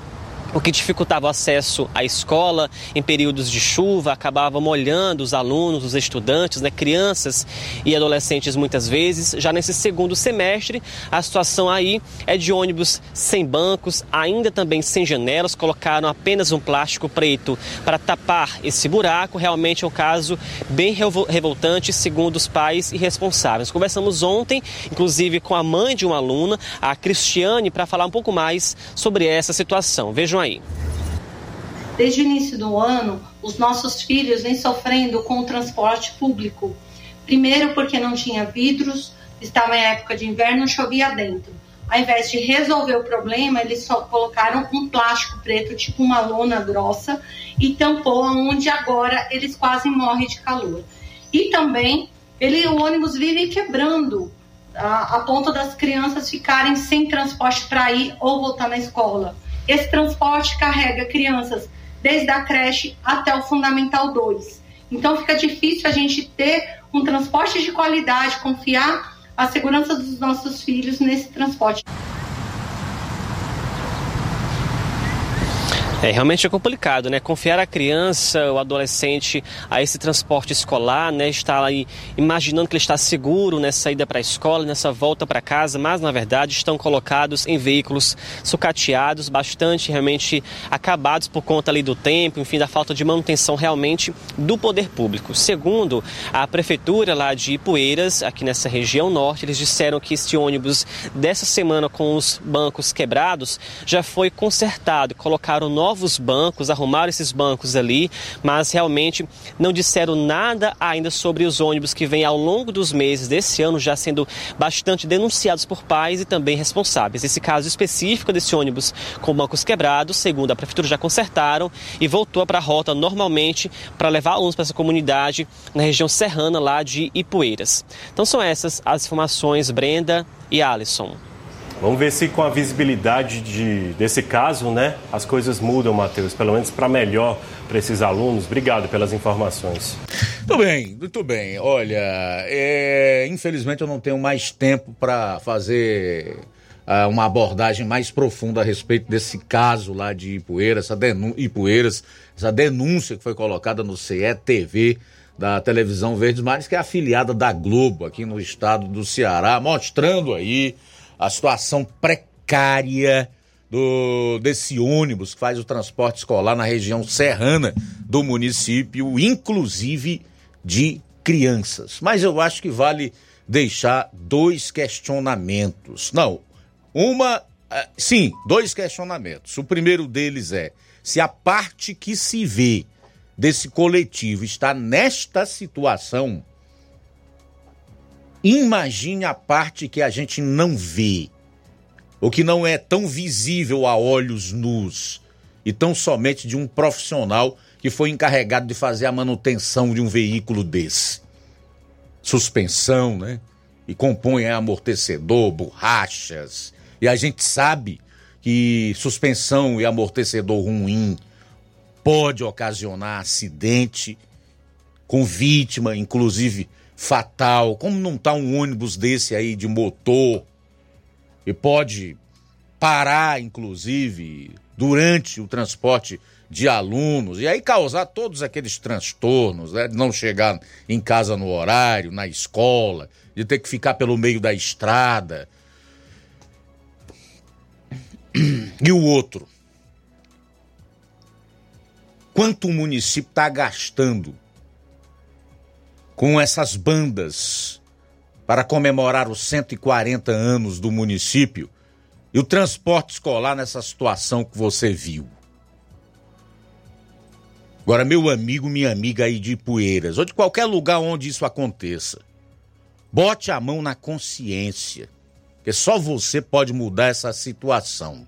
o que dificultava o acesso à escola em períodos de chuva, acabava molhando os alunos, os estudantes, né, crianças e adolescentes muitas vezes. Já nesse segundo semestre, a situação aí é de ônibus sem bancos, ainda também sem janelas, colocaram apenas um plástico preto para tapar esse buraco. Realmente é um caso bem revoltante, segundo os pais e responsáveis. Conversamos ontem, inclusive, com a mãe de uma aluna, a Cristiane, para falar um pouco mais sobre essa situação. Vejam aí. Desde o início do ano, os nossos filhos vêm sofrendo com o transporte público. Primeiro, porque não tinha vidros, estava em época de inverno, chovia dentro. ao invés de resolver o problema, eles só colocaram um plástico preto, tipo uma lona grossa, e tampou onde agora eles quase morrem de calor. E também ele, o ônibus vive quebrando a, a ponto das crianças ficarem sem transporte para ir ou voltar na escola. Esse transporte carrega crianças desde a creche até o Fundamental 2. Então fica difícil a gente ter um transporte de qualidade, confiar a segurança dos nossos filhos nesse transporte. É, realmente é complicado, né? Confiar a criança, o adolescente a esse transporte escolar, né? Estar aí imaginando que ele está seguro nessa ida para a escola, nessa volta para casa, mas na verdade estão colocados em veículos sucateados, bastante realmente acabados por conta ali do tempo, enfim, da falta de manutenção realmente do poder público. Segundo a prefeitura lá de Ipueiras, aqui nessa região norte, eles disseram que este ônibus dessa semana com os bancos quebrados já foi consertado, colocaram novos novos bancos, arrumaram esses bancos ali, mas realmente não disseram nada ainda sobre os ônibus que vêm ao longo dos meses desse ano já sendo bastante denunciados por pais e também responsáveis. Esse caso específico desse ônibus com bancos quebrados, segundo a prefeitura, já consertaram e voltou para a rota normalmente para levar alunos para essa comunidade na região serrana lá de Ipueiras. Então são essas as informações, Brenda e Alisson. Vamos ver se com a visibilidade de, desse caso, né, as coisas mudam, Matheus, pelo menos para melhor para esses alunos. Obrigado pelas informações. Muito bem, muito bem. Olha, é, infelizmente eu não tenho mais tempo para fazer uh, uma abordagem mais profunda a respeito desse caso lá de Ipueiras, essa, Ipueiras, essa denúncia que foi colocada no CETV da televisão Verdes Mares, que é afiliada da Globo aqui no estado do Ceará, mostrando aí a situação precária do, desse ônibus que faz o transporte escolar na região serrana do município, inclusive de crianças. Mas eu acho que vale deixar dois questionamentos. Não, uma. Eh, sim, dois questionamentos. O primeiro deles é se a parte que se vê desse coletivo está nesta situação Imagine a parte que a gente não vê, o que não é tão visível a olhos nus, e tão somente de um profissional que foi encarregado de fazer a manutenção de um veículo desse. Suspensão, né? E compõe amortecedor, borrachas. E a gente sabe que suspensão e amortecedor ruim pode ocasionar acidente com vítima, inclusive fatal, como não tá um ônibus desse aí de motor e pode parar, inclusive, durante o transporte de alunos e aí causar todos aqueles transtornos, né? De não chegar em casa no horário, na escola, de ter que ficar pelo meio da estrada. E o outro? Quanto o município está gastando com essas bandas para comemorar os 140 anos do município e o transporte escolar nessa situação que você viu. Agora, meu amigo, minha amiga aí de Poeiras, ou de qualquer lugar onde isso aconteça, bote a mão na consciência, que só você pode mudar essa situação.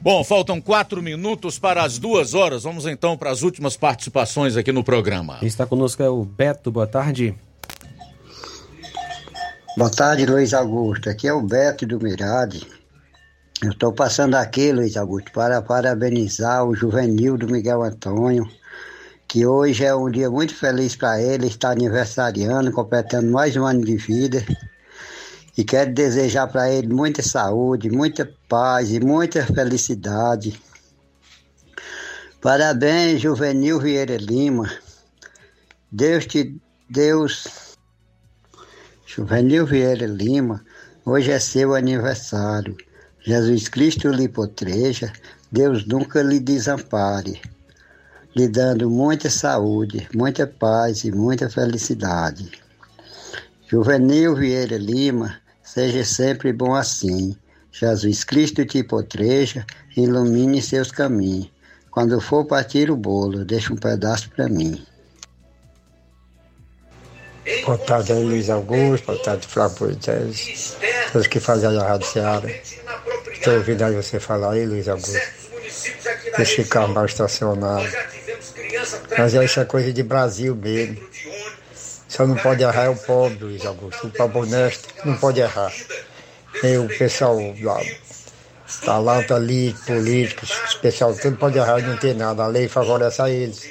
Bom, faltam quatro minutos para as duas horas. Vamos então para as últimas participações aqui no programa. Está conosco é o Beto. Boa tarde. Boa tarde, Luiz Augusto. Aqui é o Beto do Mirade. Eu estou passando aqui, Luiz Augusto, para parabenizar o juvenil do Miguel Antônio, que hoje é um dia muito feliz para ele, está aniversariando, completando mais um ano de vida. E quero desejar para ele muita saúde, muita paz e muita felicidade. Parabéns, Juvenil Vieira Lima. Deus te. Deus. Juvenil Vieira Lima, hoje é seu aniversário. Jesus Cristo lhe potreja, Deus nunca lhe desampare, lhe dando muita saúde, muita paz e muita felicidade. Juvenil Vieira Lima, Seja sempre bom assim. Jesus Cristo te potreja, ilumine seus caminhos. Quando for partir o bolo, deixa um pedaço para mim. Boa tarde, Luiz Augusto. Boa tarde, Flávio Moisés. Todos que fazem a Rádio Seara. Estou ouvindo aí você falar aí, Luiz Augusto. Esse carro mal estacionado. Mas isso é coisa de Brasil mesmo. Só não pode errar é o pobre, Luiz Augusto. O pobre honesto não pode errar. E o pessoal lá, da lata ali, políticos, pessoal tudo pode errar não tem nada. A lei favorece a eles.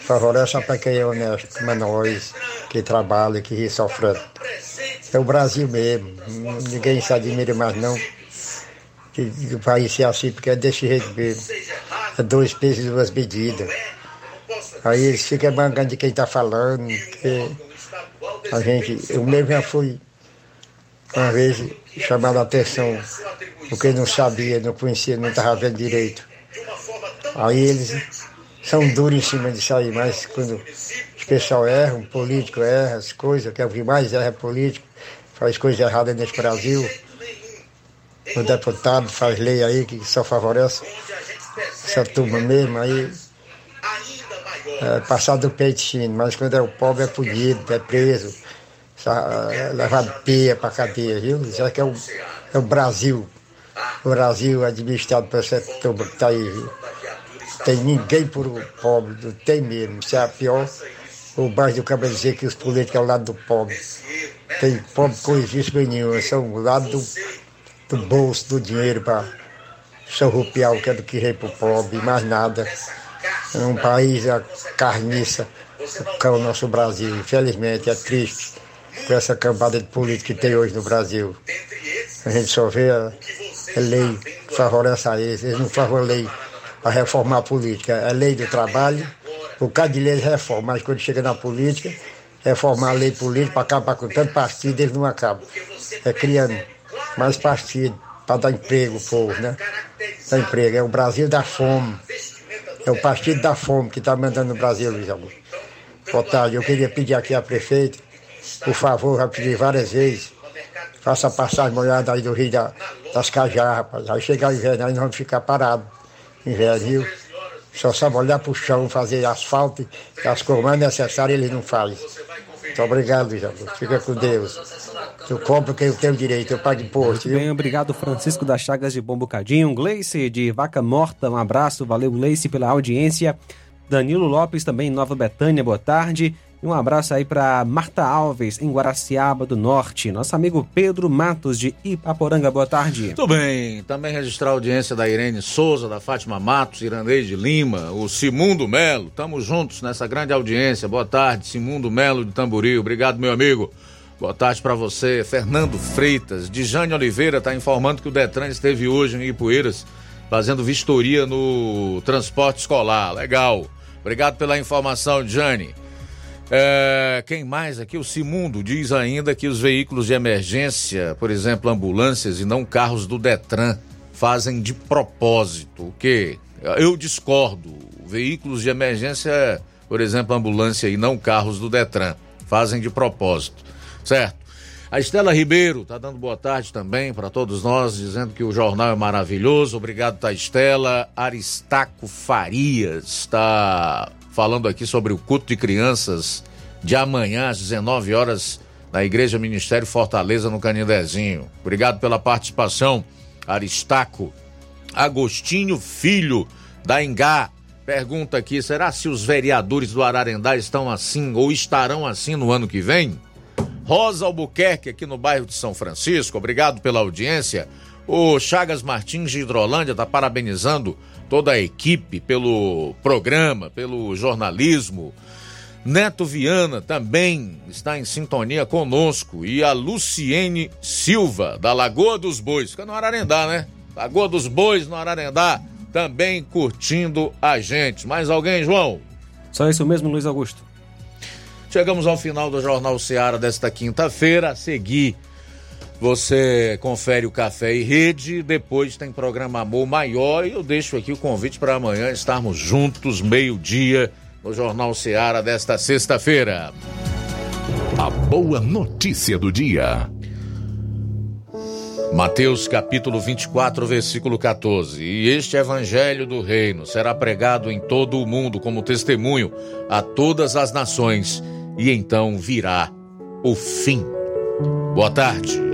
Favorece para quem é honesto, como é nós, que trabalha, que ri sofrendo. É o Brasil mesmo. Ninguém se admira mais não. Que, o país seja assim, porque é desse jeito mesmo. É dois pesos e duas medidas. Aí eles ficam bancando de quem está falando. A gente, eu mesmo já fui uma vez chamado a atenção, porque não sabia, não conhecia, não estava vendo direito. Aí eles são duros em cima disso aí, mas quando os pessoal erram, o político erra as coisas, que é o que mais erra é político, faz coisas erradas nesse Brasil. O deputado faz lei aí que só favorece essa turma mesmo, aí é, passar do peitinho, mas quando é o pobre é punido, é preso, é levado pia para cadeia, viu? Já que é o, é o Brasil, o Brasil administrado por essa turma que está aí, viu? Tem ninguém por pobre, não tem mesmo. Isso é a pior. O baixo do cabelo dizer que os políticos é ao lado do pobre. Tem pobre coisíssima nenhuma, são o lado do, do bolso, do dinheiro para sorrupiar o que é do que rei o pobre, mais nada. É um país a carniça, que é o nosso Brasil. Infelizmente é triste com essa cambada de política que tem hoje no Brasil. A gente só vê a, a lei que favorece a eles, eles não favorecem a reformar a política. É lei do trabalho, o caso de lei reforma, mas quando chega na política, reformar a lei política para acabar com tanto partido, eles não acabam. É criando mais partido para dar emprego ao povo, né? Dar emprego. É o Brasil da fome. É o partido da fome que está mandando no Brasil, Luiz Augusto. Boa tarde. Eu queria pedir aqui à prefeita, por favor, já pedi várias vezes, faça a passagem molhada aí do Rio da, das Cajarras, rapaz. Aí chegar o inverno, aí nós vamos ficar parados. Inverno, viu? Só sabe olhar para o chão, fazer asfalto, as coisas mais necessárias ele não faz. Muito obrigado, Augusto. Fica com Deus. Eu compro o que eu tenho direito, eu pago imposto. Muito bem, obrigado Francisco das Chagas de Bom Bocadinho, Gleice de Vaca Morta, um abraço, valeu Gleice pela audiência. Danilo Lopes também Nova Betânia, boa tarde. E um abraço aí para Marta Alves, em Guaraciaba do Norte. Nosso amigo Pedro Matos, de Ipaporanga, boa tarde. Tudo bem. Também registrar a audiência da Irene Souza, da Fátima Matos, Irandeide Lima, o Simundo Melo. Estamos juntos nessa grande audiência. Boa tarde, Simundo Melo de Tamboril. Obrigado, meu amigo. Boa tarde para você. Fernando Freitas, de Jane Oliveira, está informando que o Detran esteve hoje em Ipueiras fazendo vistoria no transporte escolar. Legal. Obrigado pela informação, Jane. É, quem mais aqui? O Simundo diz ainda que os veículos de emergência, por exemplo, ambulâncias e não carros do Detran, fazem de propósito. O quê? Eu discordo. Veículos de emergência, por exemplo, ambulância e não carros do Detran, fazem de propósito. Certo? A Estela Ribeiro está dando boa tarde também para todos nós, dizendo que o jornal é maravilhoso. Obrigado, tá, Estela. Aristaco Farias está falando aqui sobre o culto de crianças de amanhã às 19 horas na Igreja Ministério Fortaleza, no Canindezinho. Obrigado pela participação, Aristaco. Agostinho Filho, da Engá, pergunta aqui: será se os vereadores do Ararendá estão assim ou estarão assim no ano que vem? Rosa Albuquerque, aqui no bairro de São Francisco, obrigado pela audiência. O Chagas Martins de Hidrolândia está parabenizando toda a equipe pelo programa, pelo jornalismo. Neto Viana também está em sintonia conosco. E a Luciene Silva, da Lagoa dos Bois, fica no Ararendá, né? Lagoa dos Bois, no Ararendá, também curtindo a gente. Mais alguém, João? Só isso mesmo, Luiz Augusto. Chegamos ao final do Jornal Seara desta quinta-feira. A seguir, você confere o Café e Rede. Depois tem programa Amor Maior. E eu deixo aqui o convite para amanhã estarmos juntos, meio-dia, no Jornal Seara desta sexta-feira. A boa notícia do dia. Mateus capítulo 24, versículo 14. E este evangelho do reino será pregado em todo o mundo como testemunho a todas as nações, e então virá o fim. Boa tarde.